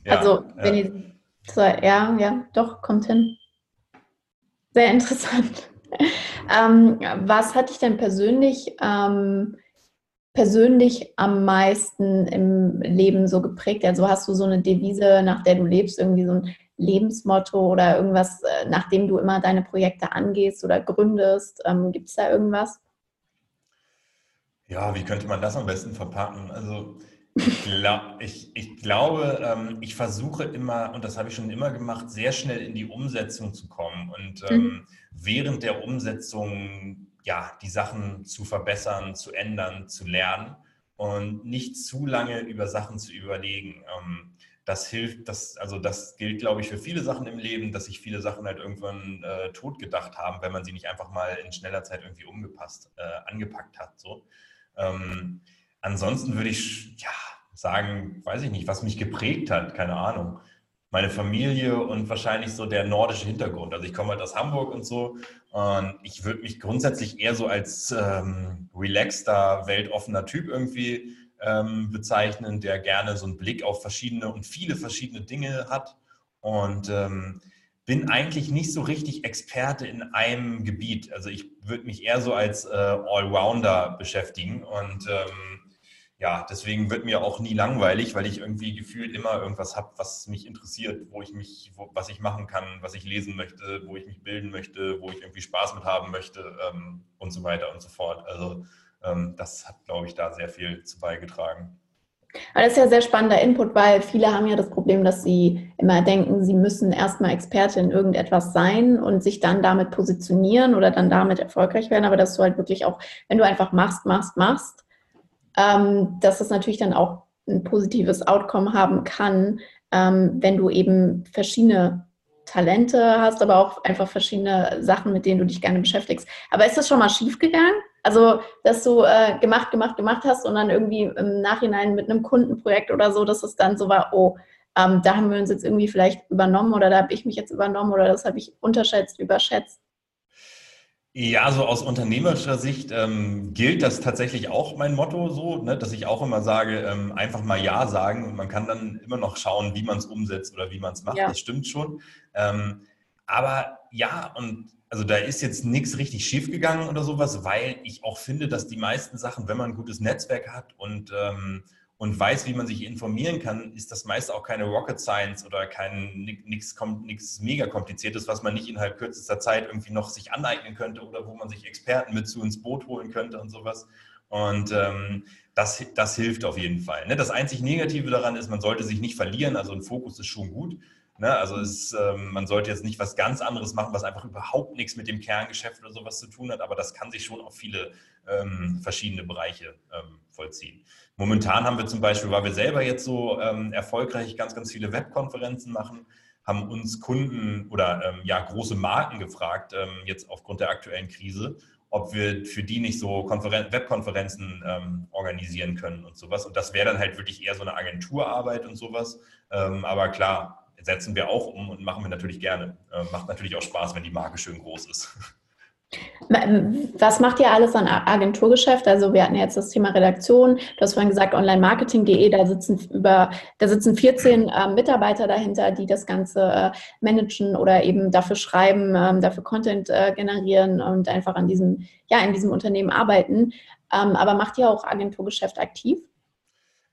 Ja, also, wenn ja. ihr, ja, ja, doch, kommt hin. Sehr interessant. ähm, was hat dich denn persönlich, ähm, persönlich am meisten im Leben so geprägt? Also hast du so eine Devise, nach der du lebst, irgendwie so ein Lebensmotto oder irgendwas, äh, nach dem du immer deine Projekte angehst oder gründest? Ähm, Gibt es da irgendwas? Ja, wie könnte man das am besten verpacken? Also ich, glaub, ich, ich glaube, ähm, ich versuche immer, und das habe ich schon immer gemacht, sehr schnell in die Umsetzung zu kommen und ähm, mhm. während der Umsetzung ja, die Sachen zu verbessern, zu ändern, zu lernen und nicht zu lange über Sachen zu überlegen. Ähm, das hilft, das, also das gilt, glaube ich, für viele Sachen im Leben, dass sich viele Sachen halt irgendwann äh, tot gedacht haben, wenn man sie nicht einfach mal in schneller Zeit irgendwie umgepasst, äh, angepackt hat. So. Ähm, ansonsten würde ich ja, sagen, weiß ich nicht, was mich geprägt hat, keine Ahnung. Meine Familie und wahrscheinlich so der nordische Hintergrund. Also ich komme halt aus Hamburg und so. Und ich würde mich grundsätzlich eher so als ähm, relaxter, weltoffener Typ irgendwie ähm, bezeichnen, der gerne so einen Blick auf verschiedene und viele verschiedene Dinge hat. Und ähm, bin eigentlich nicht so richtig Experte in einem Gebiet. Also ich würde mich eher so als äh, Allrounder beschäftigen und ähm, ja, deswegen wird mir auch nie langweilig, weil ich irgendwie gefühlt immer irgendwas habe, was mich interessiert, wo ich mich, wo, was ich machen kann, was ich lesen möchte, wo ich mich bilden möchte, wo ich irgendwie Spaß mit haben möchte ähm, und so weiter und so fort. Also ähm, das hat, glaube ich, da sehr viel zu beigetragen. Aber das ist ja sehr spannender Input, weil viele haben ja das Problem, dass sie immer denken, sie müssen erstmal Experte in irgendetwas sein und sich dann damit positionieren oder dann damit erfolgreich werden. Aber dass du halt wirklich auch, wenn du einfach machst, machst, machst, ähm, dass das natürlich dann auch ein positives Outcome haben kann, ähm, wenn du eben verschiedene Talente hast, aber auch einfach verschiedene Sachen, mit denen du dich gerne beschäftigst. Aber ist das schon mal schief gegangen? Also, dass du äh, gemacht, gemacht, gemacht hast und dann irgendwie im Nachhinein mit einem Kundenprojekt oder so, dass es dann so war, oh, ähm, da haben wir uns jetzt irgendwie vielleicht übernommen oder da habe ich mich jetzt übernommen oder das habe ich unterschätzt, überschätzt. Ja, so aus unternehmerischer Sicht ähm, gilt das tatsächlich auch mein Motto so, ne, dass ich auch immer sage, ähm, einfach mal Ja sagen und man kann dann immer noch schauen, wie man es umsetzt oder wie man es macht. Ja. Das stimmt schon. Ähm, aber ja, und also da ist jetzt nichts richtig schief gegangen oder sowas, weil ich auch finde, dass die meisten Sachen, wenn man ein gutes Netzwerk hat und ähm, und weiß, wie man sich informieren kann, ist das meist auch keine Rocket Science oder kein nichts mega kompliziertes, was man nicht innerhalb kürzester Zeit irgendwie noch sich aneignen könnte oder wo man sich Experten mit zu ins Boot holen könnte und sowas. Und ähm, das, das hilft auf jeden Fall. Ne? Das einzig Negative daran ist, man sollte sich nicht verlieren. Also ein Fokus ist schon gut. Ne? Also es, ähm, man sollte jetzt nicht was ganz anderes machen, was einfach überhaupt nichts mit dem Kerngeschäft oder sowas zu tun hat. Aber das kann sich schon auf viele ähm, verschiedene Bereiche ähm, vollziehen. Momentan haben wir zum Beispiel, weil wir selber jetzt so ähm, erfolgreich ganz, ganz viele Webkonferenzen machen, haben uns Kunden oder ähm, ja große Marken gefragt, ähm, jetzt aufgrund der aktuellen Krise, ob wir für die nicht so Konferen Webkonferenzen ähm, organisieren können und sowas. Und das wäre dann halt wirklich eher so eine Agenturarbeit und sowas. Ähm, aber klar, setzen wir auch um und machen wir natürlich gerne. Äh, macht natürlich auch Spaß, wenn die Marke schön groß ist. Was macht ihr alles an Agenturgeschäft? Also wir hatten jetzt das Thema Redaktion. Du hast vorhin gesagt onlinemarketing.de, da sitzen über, da sitzen 14 äh, Mitarbeiter dahinter, die das Ganze äh, managen oder eben dafür schreiben, äh, dafür Content äh, generieren und einfach an diesem, ja, in diesem Unternehmen arbeiten. Ähm, aber macht ihr auch Agenturgeschäft aktiv?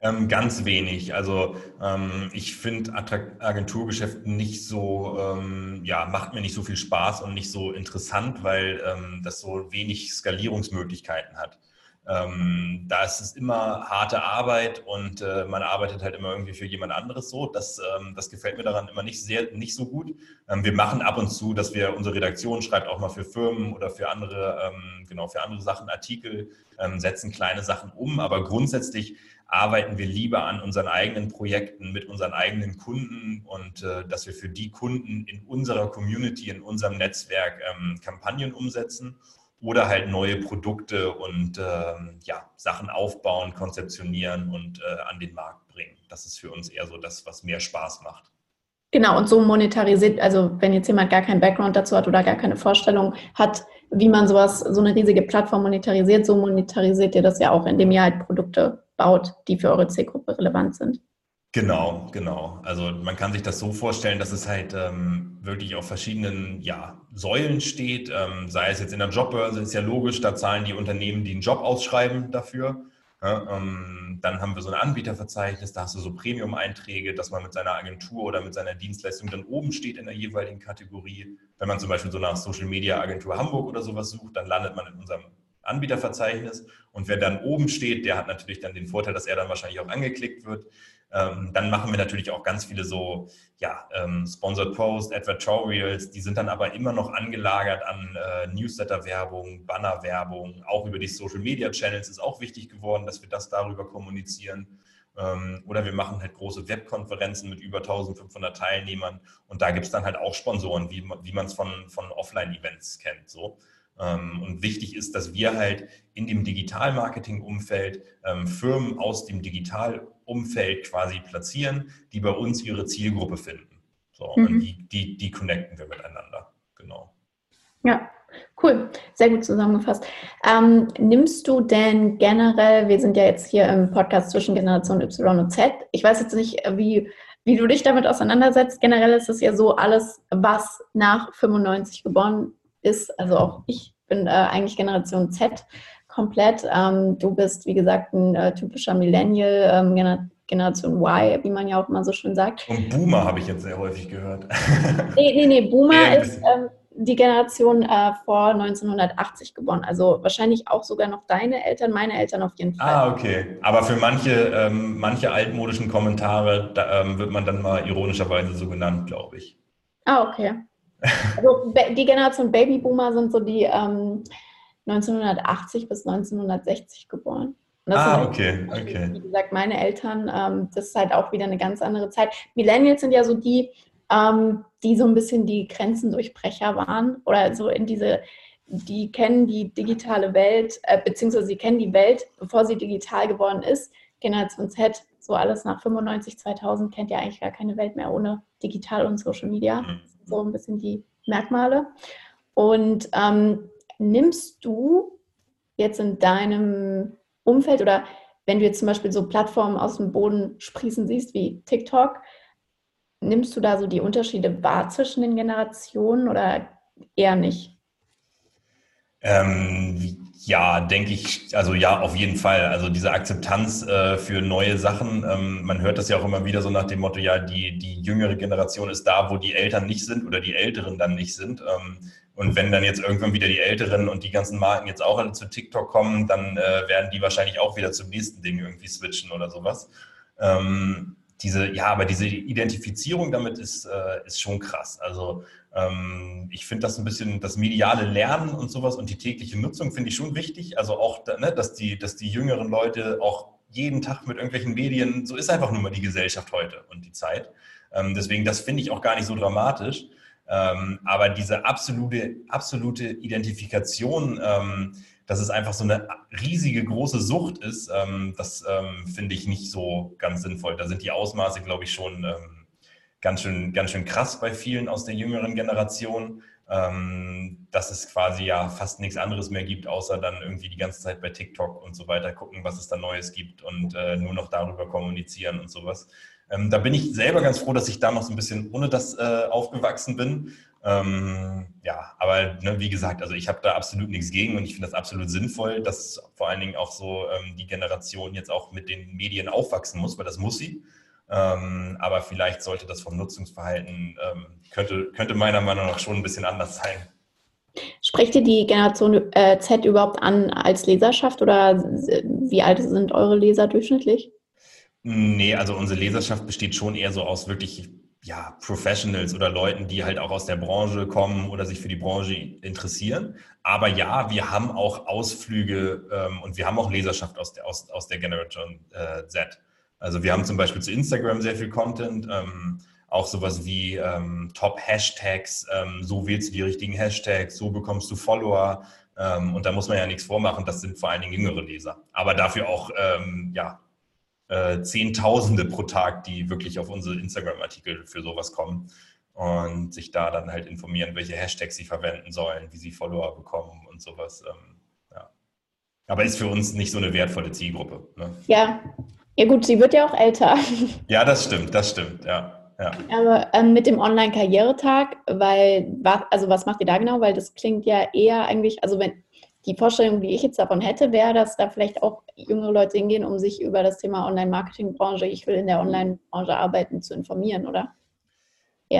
Ähm, ganz wenig. Also ähm, ich finde Agenturgeschäft nicht so, ähm, ja, macht mir nicht so viel Spaß und nicht so interessant, weil ähm, das so wenig Skalierungsmöglichkeiten hat. Ähm, da ist es immer harte Arbeit und äh, man arbeitet halt immer irgendwie für jemand anderes so. Das, ähm, das gefällt mir daran immer nicht sehr, nicht so gut. wir machen ab und zu, dass wir unsere Redaktion schreibt auch mal für Firmen oder für andere, genau, für andere Sachen Artikel, setzen kleine Sachen um, aber grundsätzlich arbeiten wir lieber an unseren eigenen Projekten mit unseren eigenen Kunden und äh, dass wir für die Kunden in unserer Community, in unserem Netzwerk ähm, Kampagnen umsetzen oder halt neue Produkte und ähm, ja, Sachen aufbauen, konzeptionieren und äh, an den Markt bringen. Das ist für uns eher so das, was mehr Spaß macht. Genau, und so monetarisiert, also wenn jetzt jemand gar keinen Background dazu hat oder gar keine Vorstellung hat, wie man sowas, so eine riesige Plattform monetarisiert, so monetarisiert ihr das ja auch, indem ihr halt Produkte baut, die für eure Zielgruppe relevant sind. Genau, genau. Also man kann sich das so vorstellen, dass es halt ähm, wirklich auf verschiedenen ja, Säulen steht. Ähm, sei es jetzt in der Jobbörse, ist ja logisch, da zahlen die Unternehmen, die einen Job ausschreiben dafür. Ja, ähm, dann haben wir so ein Anbieterverzeichnis, da hast du so Premium-Einträge, dass man mit seiner Agentur oder mit seiner Dienstleistung dann oben steht in der jeweiligen Kategorie. Wenn man zum Beispiel so nach Social Media Agentur Hamburg oder sowas sucht, dann landet man in unserem Anbieterverzeichnis. Und wer dann oben steht, der hat natürlich dann den Vorteil, dass er dann wahrscheinlich auch angeklickt wird. Ähm, dann machen wir natürlich auch ganz viele so ja, ähm, Sponsored Posts, Advertorials, die sind dann aber immer noch angelagert an äh, Newsletter-Werbung, Banner-Werbung, auch über die Social-Media-Channels ist auch wichtig geworden, dass wir das darüber kommunizieren. Ähm, oder wir machen halt große Webkonferenzen mit über 1500 Teilnehmern und da gibt es dann halt auch Sponsoren, wie, wie man es von, von Offline-Events kennt. So. Ähm, und wichtig ist, dass wir halt in dem Digital-Marketing-Umfeld ähm, Firmen aus dem Digital-Umfeld quasi platzieren, die bei uns ihre Zielgruppe finden. So, mhm. und die, die, die connecten wir miteinander. Genau. Ja, Cool, sehr gut zusammengefasst. Ähm, nimmst du denn generell, wir sind ja jetzt hier im Podcast zwischen Generation Y und Z, ich weiß jetzt nicht, wie, wie du dich damit auseinandersetzt. Generell ist es ja so, alles, was nach 95 geboren ist, also auch ich bin äh, eigentlich Generation Z komplett. Ähm, du bist, wie gesagt, ein äh, typischer Millennial, ähm, Gener Generation Y, wie man ja auch immer so schön sagt. Und Boomer habe ich jetzt sehr häufig gehört. nee, nee, nee, Boomer ist ähm, die Generation äh, vor 1980 geboren. Also wahrscheinlich auch sogar noch deine Eltern, meine Eltern auf jeden Fall. Ah, okay. Aber für manche, ähm, manche altmodischen Kommentare da, ähm, wird man dann mal ironischerweise so genannt, glaube ich. Ah, okay. Also die Generation Babyboomer sind so die ähm, 1980 bis 1960 geboren. ah, okay, okay. Wie gesagt, meine Eltern, ähm, das ist halt auch wieder eine ganz andere Zeit. Millennials sind ja so die, ähm, die so ein bisschen die Grenzendurchbrecher waren oder so in diese, die kennen die digitale Welt, äh, beziehungsweise sie kennen die Welt, bevor sie digital geworden ist. Generation Z, so alles nach 95, 2000 kennt ja eigentlich gar keine Welt mehr ohne digital und Social Media. Mhm so ein bisschen die Merkmale. Und ähm, Nimmst du jetzt in deinem Umfeld oder wenn du jetzt zum Beispiel so Plattformen aus dem Boden sprießen siehst wie TikTok, nimmst du da so die Unterschiede wahr zwischen den Generationen oder eher nicht? Ähm, ja, denke ich, also ja, auf jeden Fall. Also diese Akzeptanz äh, für neue Sachen, ähm, man hört das ja auch immer wieder so nach dem Motto, ja, die, die jüngere Generation ist da, wo die Eltern nicht sind oder die Älteren dann nicht sind. Ähm, und wenn dann jetzt irgendwann wieder die Älteren und die ganzen Marken jetzt auch alle zu TikTok kommen, dann äh, werden die wahrscheinlich auch wieder zum nächsten Ding irgendwie switchen oder sowas. Ähm, diese, ja, aber diese Identifizierung damit ist, äh, ist schon krass. Also ähm, ich finde das ein bisschen, das mediale Lernen und sowas und die tägliche Nutzung finde ich schon wichtig. Also auch, ne, dass, die, dass die jüngeren Leute auch jeden Tag mit irgendwelchen Medien, so ist einfach nur mal die Gesellschaft heute und die Zeit. Ähm, deswegen, das finde ich auch gar nicht so dramatisch. Ähm, aber diese absolute, absolute Identifikation, ähm, dass es einfach so eine riesige große Sucht ist, ähm, das ähm, finde ich nicht so ganz sinnvoll. Da sind die Ausmaße, glaube ich, schon ähm, ganz, schön, ganz schön krass bei vielen aus der jüngeren Generation, ähm, dass es quasi ja fast nichts anderes mehr gibt, außer dann irgendwie die ganze Zeit bei TikTok und so weiter gucken, was es da Neues gibt und äh, nur noch darüber kommunizieren und sowas. Ähm, da bin ich selber ganz froh, dass ich da noch so ein bisschen ohne das äh, aufgewachsen bin ähm, ja, aber ne, wie gesagt, also ich habe da absolut nichts gegen und ich finde das absolut sinnvoll, dass vor allen Dingen auch so ähm, die Generation jetzt auch mit den Medien aufwachsen muss, weil das muss sie. Ähm, aber vielleicht sollte das vom Nutzungsverhalten, ähm, könnte, könnte meiner Meinung nach schon ein bisschen anders sein. Sprecht ihr die Generation äh, Z überhaupt an als Leserschaft oder wie alt sind eure Leser durchschnittlich? Nee, also unsere Leserschaft besteht schon eher so aus wirklich ja, Professionals oder Leuten, die halt auch aus der Branche kommen oder sich für die Branche interessieren. Aber ja, wir haben auch Ausflüge ähm, und wir haben auch Leserschaft aus der, aus, aus der Generation äh, Z. Also wir haben zum Beispiel zu Instagram sehr viel Content, ähm, auch sowas wie ähm, Top-Hashtags, ähm, so wählst du die richtigen Hashtags, so bekommst du Follower. Ähm, und da muss man ja nichts vormachen, das sind vor allen Dingen jüngere Leser. Aber dafür auch ähm, ja, äh, Zehntausende pro Tag, die wirklich auf unsere Instagram-Artikel für sowas kommen und sich da dann halt informieren, welche Hashtags sie verwenden sollen, wie sie Follower bekommen und sowas. Ähm, ja. Aber ist für uns nicht so eine wertvolle Zielgruppe. Ne? Ja. Ja gut, sie wird ja auch älter. Ja, das stimmt, das stimmt, ja. Ja. Aber ähm, mit dem Online-Karrieretag, weil, also was macht ihr da genau? Weil das klingt ja eher eigentlich, also wenn, die Vorstellung, die ich jetzt davon hätte, wäre, dass da vielleicht auch jüngere Leute hingehen, um sich über das Thema Online-Marketing-Branche, ich will in der Online-Branche arbeiten, zu informieren, oder?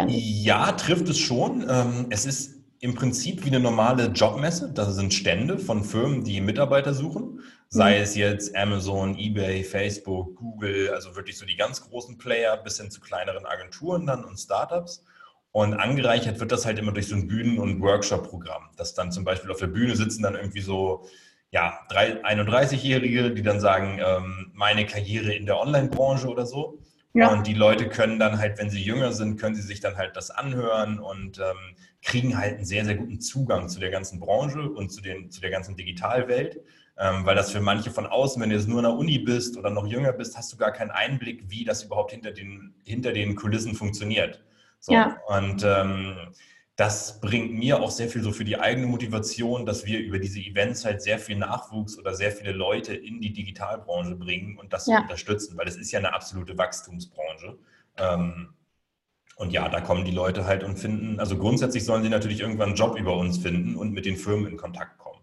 Ja, trifft es schon. Ähm, es ist im Prinzip wie eine normale Jobmesse. Das sind Stände von Firmen, die Mitarbeiter suchen. Sei mhm. es jetzt Amazon, eBay, Facebook, Google, also wirklich so die ganz großen Player bis hin zu kleineren Agenturen dann und Startups. Und angereichert wird das halt immer durch so ein Bühnen- und Workshop-Programm, dass dann zum Beispiel auf der Bühne sitzen dann irgendwie so ja, 31-Jährige, die dann sagen, ähm, meine Karriere in der Online-Branche oder so. Ja. Und die Leute können dann halt, wenn sie jünger sind, können sie sich dann halt das anhören und ähm, kriegen halt einen sehr, sehr guten Zugang zu der ganzen Branche und zu, den, zu der ganzen Digitalwelt. Ähm, weil das für manche von außen, wenn du jetzt nur in der Uni bist oder noch jünger bist, hast du gar keinen Einblick, wie das überhaupt hinter den, hinter den Kulissen funktioniert. So. Ja. Und ähm, das bringt mir auch sehr viel so für die eigene Motivation, dass wir über diese Events halt sehr viel Nachwuchs oder sehr viele Leute in die Digitalbranche bringen und das ja. unterstützen, weil es ist ja eine absolute Wachstumsbranche. Ähm, und ja, da kommen die Leute halt und finden, also grundsätzlich sollen sie natürlich irgendwann einen Job über uns finden und mit den Firmen in Kontakt kommen.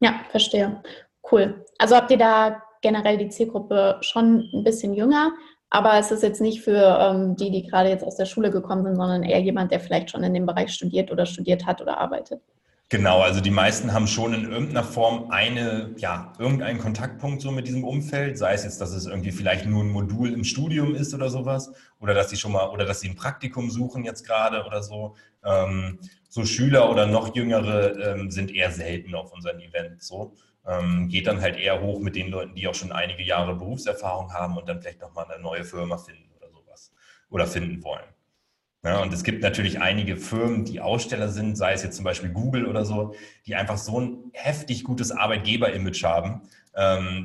Ja, verstehe. Cool. Also habt ihr da generell die Zielgruppe schon ein bisschen jünger? Aber es ist jetzt nicht für ähm, die, die gerade jetzt aus der Schule gekommen sind, sondern eher jemand, der vielleicht schon in dem Bereich studiert oder studiert hat oder arbeitet. Genau, also die meisten haben schon in irgendeiner Form eine, ja, irgendeinen Kontaktpunkt so mit diesem Umfeld, sei es jetzt, dass es irgendwie vielleicht nur ein Modul im Studium ist oder sowas, oder dass sie schon mal, oder dass sie ein Praktikum suchen jetzt gerade oder so. Ähm, so Schüler oder noch Jüngere ähm, sind eher selten auf unseren Events so ähm, geht dann halt eher hoch mit den Leuten, die auch schon einige Jahre Berufserfahrung haben und dann vielleicht nochmal eine neue Firma finden oder sowas oder finden wollen. Ja, und es gibt natürlich einige Firmen, die Aussteller sind, sei es jetzt zum Beispiel Google oder so, die einfach so ein heftig gutes Arbeitgeber-Image haben,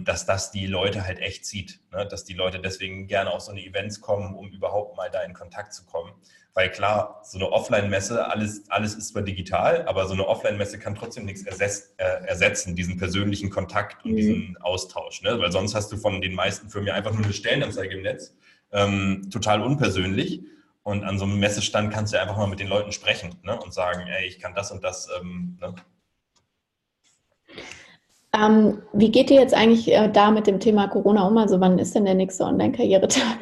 dass das die Leute halt echt zieht. Ne? Dass die Leute deswegen gerne auf so eine Events kommen, um überhaupt mal da in Kontakt zu kommen. Weil klar, so eine Offline-Messe, alles, alles ist zwar digital, aber so eine Offline-Messe kann trotzdem nichts äh, ersetzen, diesen persönlichen Kontakt und mhm. diesen Austausch. Ne? Weil sonst hast du von den meisten Firmen ja einfach nur eine Stellenanzeige im Netz, ähm, total unpersönlich. Und an so einem Messestand kannst du einfach mal mit den Leuten sprechen ne? und sagen, ey, ich kann das und das. Ähm, ne? Ähm, wie geht ihr jetzt eigentlich äh, da mit dem Thema Corona um? Also wann ist denn der nächste Online-Karrieretag?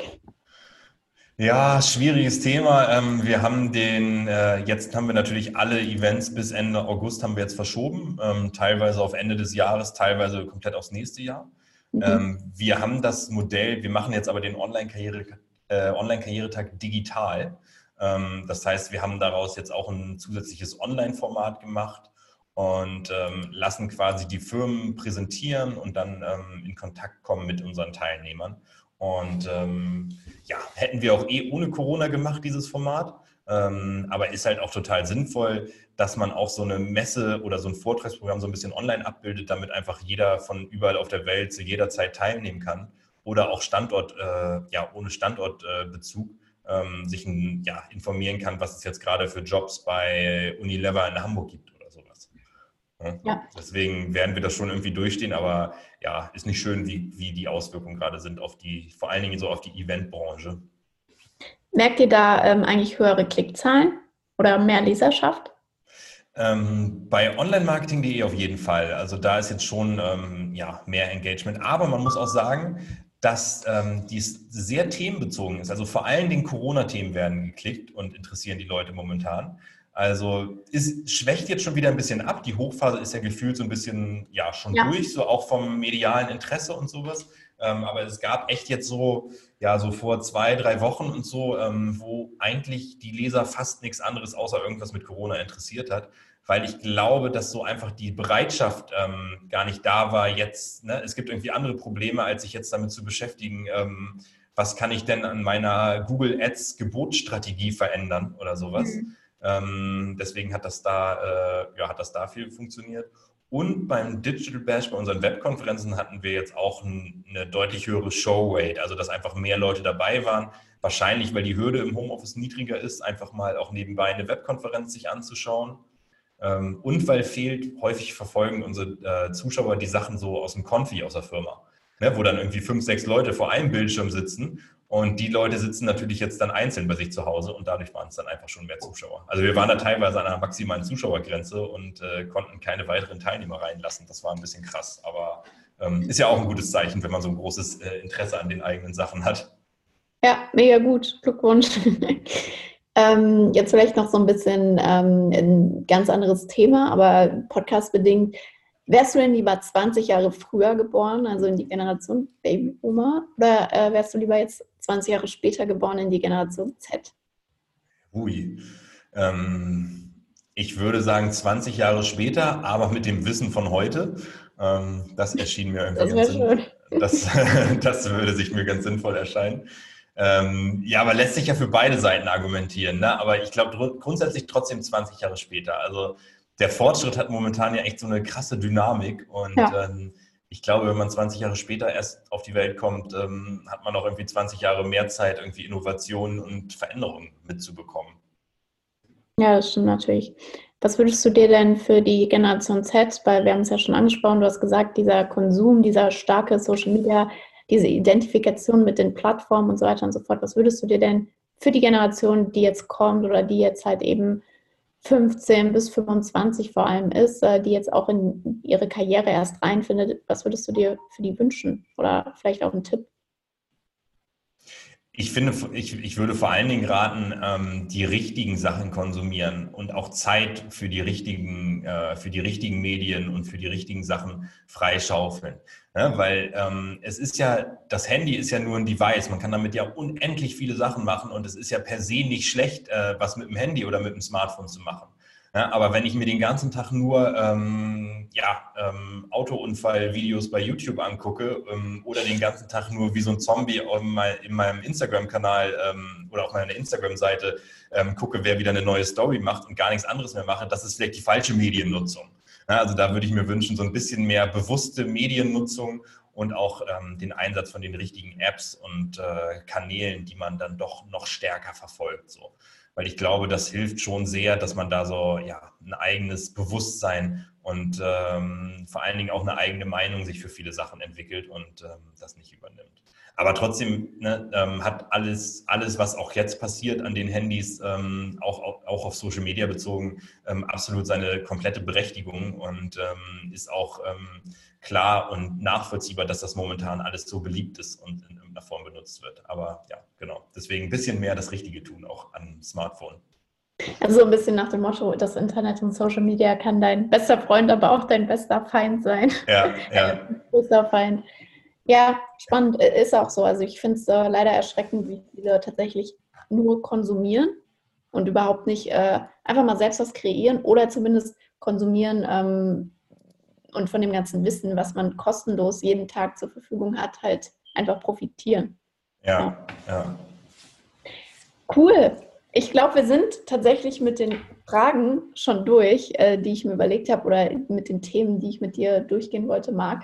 Ja, schwieriges Thema. Ähm, wir haben den, äh, jetzt haben wir natürlich alle Events bis Ende August haben wir jetzt verschoben, ähm, teilweise auf Ende des Jahres, teilweise komplett aufs nächste Jahr. Mhm. Ähm, wir haben das Modell, wir machen jetzt aber den Online-Karrieretag äh, Online-Karrieretag digital. Ähm, das heißt, wir haben daraus jetzt auch ein zusätzliches Online-Format gemacht und ähm, lassen quasi die Firmen präsentieren und dann ähm, in Kontakt kommen mit unseren Teilnehmern. Und ähm, ja, hätten wir auch eh ohne Corona gemacht, dieses Format. Ähm, aber ist halt auch total sinnvoll, dass man auch so eine Messe oder so ein Vortragsprogramm so ein bisschen online abbildet, damit einfach jeder von überall auf der Welt zu jeder Zeit teilnehmen kann oder auch Standort, äh, ja, ohne Standortbezug äh, ähm, sich ein, ja, informieren kann, was es jetzt gerade für Jobs bei Unilever in Hamburg gibt. Ja. Ja. Deswegen werden wir das schon irgendwie durchstehen, aber ja, ist nicht schön, wie, wie die Auswirkungen gerade sind auf die, vor allen Dingen so auf die Eventbranche. Merkt ihr da ähm, eigentlich höhere Klickzahlen oder mehr Leserschaft? Ähm, bei onlinemarketing.de auf jeden Fall. Also da ist jetzt schon ähm, ja, mehr Engagement. Aber man muss auch sagen, dass ähm, dies sehr themenbezogen ist. Also vor allen Dingen Corona-Themen werden geklickt und interessieren die Leute momentan. Also es schwächt jetzt schon wieder ein bisschen ab. Die Hochphase ist ja gefühlt so ein bisschen ja schon ja. durch, so auch vom medialen Interesse und sowas. Ähm, aber es gab echt jetzt so, ja, so vor zwei, drei Wochen und so, ähm, wo eigentlich die Leser fast nichts anderes außer irgendwas mit Corona interessiert hat weil ich glaube, dass so einfach die Bereitschaft ähm, gar nicht da war, jetzt, ne? es gibt irgendwie andere Probleme, als sich jetzt damit zu beschäftigen, ähm, was kann ich denn an meiner Google Ads Gebotsstrategie verändern oder sowas. Mhm. Ähm, deswegen hat das da, äh, ja, hat das da viel funktioniert. Und beim Digital Bash, bei unseren Webkonferenzen, hatten wir jetzt auch ein, eine deutlich höhere Showrate, also dass einfach mehr Leute dabei waren. Wahrscheinlich, weil die Hürde im Homeoffice niedriger ist, einfach mal auch nebenbei eine Webkonferenz sich anzuschauen. Ähm, und weil fehlt, häufig verfolgen unsere äh, Zuschauer die Sachen so aus dem Konfi, aus der Firma, ne, wo dann irgendwie fünf, sechs Leute vor einem Bildschirm sitzen und die Leute sitzen natürlich jetzt dann einzeln bei sich zu Hause und dadurch waren es dann einfach schon mehr Zuschauer. Also wir waren da teilweise an einer maximalen Zuschauergrenze und äh, konnten keine weiteren Teilnehmer reinlassen. Das war ein bisschen krass, aber ähm, ist ja auch ein gutes Zeichen, wenn man so ein großes äh, Interesse an den eigenen Sachen hat. Ja, mega gut. Glückwunsch. Ähm, jetzt vielleicht noch so ein bisschen ähm, ein ganz anderes Thema, aber podcastbedingt. Wärst du denn lieber 20 Jahre früher geboren, also in die Generation Babyboomer, oder äh, wärst du lieber jetzt 20 Jahre später geboren in die Generation Z? Ui. Ähm, ich würde sagen 20 Jahre später, aber mit dem Wissen von heute. Ähm, das erschien mir irgendwie das ganz schön. Das, das würde sich mir ganz sinnvoll erscheinen. Ähm, ja, aber lässt sich ja für beide Seiten argumentieren. Ne? Aber ich glaube grundsätzlich trotzdem 20 Jahre später. Also der Fortschritt hat momentan ja echt so eine krasse Dynamik. Und ja. ähm, ich glaube, wenn man 20 Jahre später erst auf die Welt kommt, ähm, hat man auch irgendwie 20 Jahre mehr Zeit, irgendwie Innovationen und Veränderungen mitzubekommen. Ja, das stimmt natürlich. Was würdest du dir denn für die Generation Z, weil wir haben es ja schon angesprochen, du hast gesagt, dieser Konsum, dieser starke Social Media diese Identifikation mit den Plattformen und so weiter und so fort. Was würdest du dir denn für die Generation, die jetzt kommt oder die jetzt halt eben 15 bis 25 vor allem ist, äh, die jetzt auch in ihre Karriere erst reinfindet, was würdest du dir für die wünschen? Oder vielleicht auch einen Tipp? Ich finde, ich, ich würde vor allen Dingen raten, ähm, die richtigen Sachen konsumieren und auch Zeit für die richtigen, äh, für die richtigen Medien und für die richtigen Sachen freischaufeln. Ja, weil ähm, es ist ja, das Handy ist ja nur ein Device. Man kann damit ja unendlich viele Sachen machen und es ist ja per se nicht schlecht, äh, was mit dem Handy oder mit dem Smartphone zu machen. Ja, aber wenn ich mir den ganzen Tag nur ähm, ja, ähm, Autounfall-Videos bei YouTube angucke ähm, oder den ganzen Tag nur wie so ein Zombie in meinem Instagram-Kanal ähm, oder auf meiner Instagram-Seite ähm, gucke, wer wieder eine neue Story macht und gar nichts anderes mehr mache, das ist vielleicht die falsche Mediennutzung. Ja, also da würde ich mir wünschen, so ein bisschen mehr bewusste Mediennutzung und auch ähm, den Einsatz von den richtigen Apps und äh, Kanälen, die man dann doch noch stärker verfolgt. So weil ich glaube, das hilft schon sehr, dass man da so ja, ein eigenes Bewusstsein und ähm, vor allen Dingen auch eine eigene Meinung sich für viele Sachen entwickelt und ähm, das nicht übernimmt. Aber trotzdem ne, ähm, hat alles, alles, was auch jetzt passiert an den Handys, ähm, auch, auch, auf Social Media bezogen, ähm, absolut seine komplette Berechtigung und ähm, ist auch ähm, klar und nachvollziehbar, dass das momentan alles so beliebt ist und irgendeiner Form benutzt wird. Aber ja, genau. Deswegen ein bisschen mehr das Richtige tun, auch am Smartphone. Also ein bisschen nach dem Motto, das Internet und Social Media kann dein bester Freund, aber auch dein bester Feind sein. Ja, ja. Großer Feind. Ja, spannend, äh, ist auch so. Also ich finde es äh, leider erschreckend, wie viele tatsächlich nur konsumieren und überhaupt nicht äh, einfach mal selbst was kreieren oder zumindest konsumieren ähm, und von dem ganzen Wissen, was man kostenlos jeden Tag zur Verfügung hat, halt einfach profitieren. Ja, ja. ja. Cool. Ich glaube, wir sind tatsächlich mit den Fragen schon durch, äh, die ich mir überlegt habe oder mit den Themen, die ich mit dir durchgehen wollte, Marc.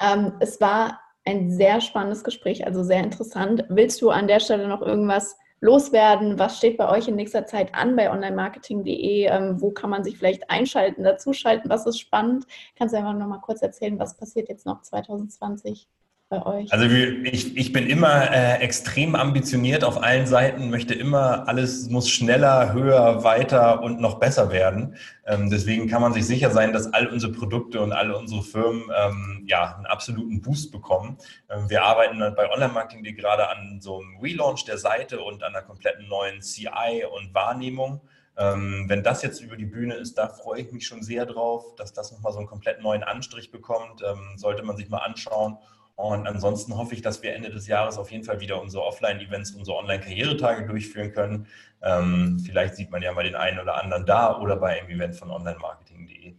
Ähm, es war ein sehr spannendes Gespräch, also sehr interessant. Willst du an der Stelle noch irgendwas loswerden? Was steht bei euch in nächster Zeit an bei onlinemarketing.de? Ähm, wo kann man sich vielleicht einschalten, dazuschalten? Was ist spannend? Kannst du einfach noch mal kurz erzählen, was passiert jetzt noch 2020? Bei euch? Also ich, ich bin immer äh, extrem ambitioniert auf allen Seiten, möchte immer, alles muss schneller, höher, weiter und noch besser werden. Ähm, deswegen kann man sich sicher sein, dass all unsere Produkte und alle unsere Firmen ähm, ja, einen absoluten Boost bekommen. Ähm, wir arbeiten bei Online-Marketing gerade an so einem Relaunch der Seite und an einer kompletten neuen CI und Wahrnehmung. Ähm, wenn das jetzt über die Bühne ist, da freue ich mich schon sehr drauf, dass das nochmal so einen komplett neuen Anstrich bekommt. Ähm, sollte man sich mal anschauen. Und ansonsten hoffe ich, dass wir Ende des Jahres auf jeden Fall wieder unsere Offline-Events, unsere Online-Karrieretage durchführen können. Ähm, vielleicht sieht man ja mal den einen oder anderen da oder bei einem Event von onlinemarketing.de.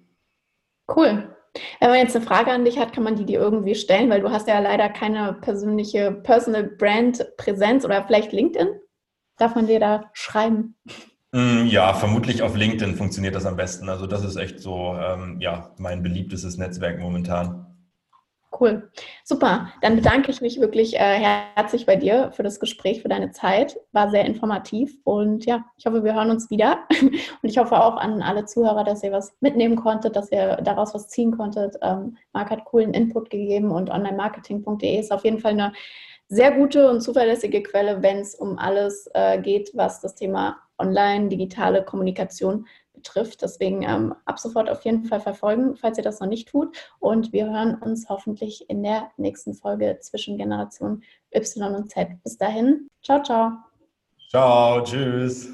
Cool. Wenn man jetzt eine Frage an dich hat, kann man die dir irgendwie stellen, weil du hast ja leider keine persönliche Personal Brand Präsenz oder vielleicht LinkedIn. Darf man dir da schreiben? Mm, ja, vermutlich auf LinkedIn funktioniert das am besten. Also das ist echt so ähm, ja, mein beliebtestes Netzwerk momentan. Cool. Super. Dann bedanke ich mich wirklich äh, herzlich bei dir für das Gespräch, für deine Zeit. War sehr informativ und ja, ich hoffe, wir hören uns wieder. Und ich hoffe auch an alle Zuhörer, dass ihr was mitnehmen konntet, dass ihr daraus was ziehen konntet. Ähm, Marc hat coolen Input gegeben und onlinemarketing.de ist auf jeden Fall eine sehr gute und zuverlässige Quelle, wenn es um alles äh, geht, was das Thema Online, digitale Kommunikation betrifft. Deswegen ähm, ab sofort auf jeden Fall verfolgen, falls ihr das noch nicht tut. Und wir hören uns hoffentlich in der nächsten Folge zwischen Generation Y und Z. Bis dahin, ciao, ciao. Ciao, tschüss.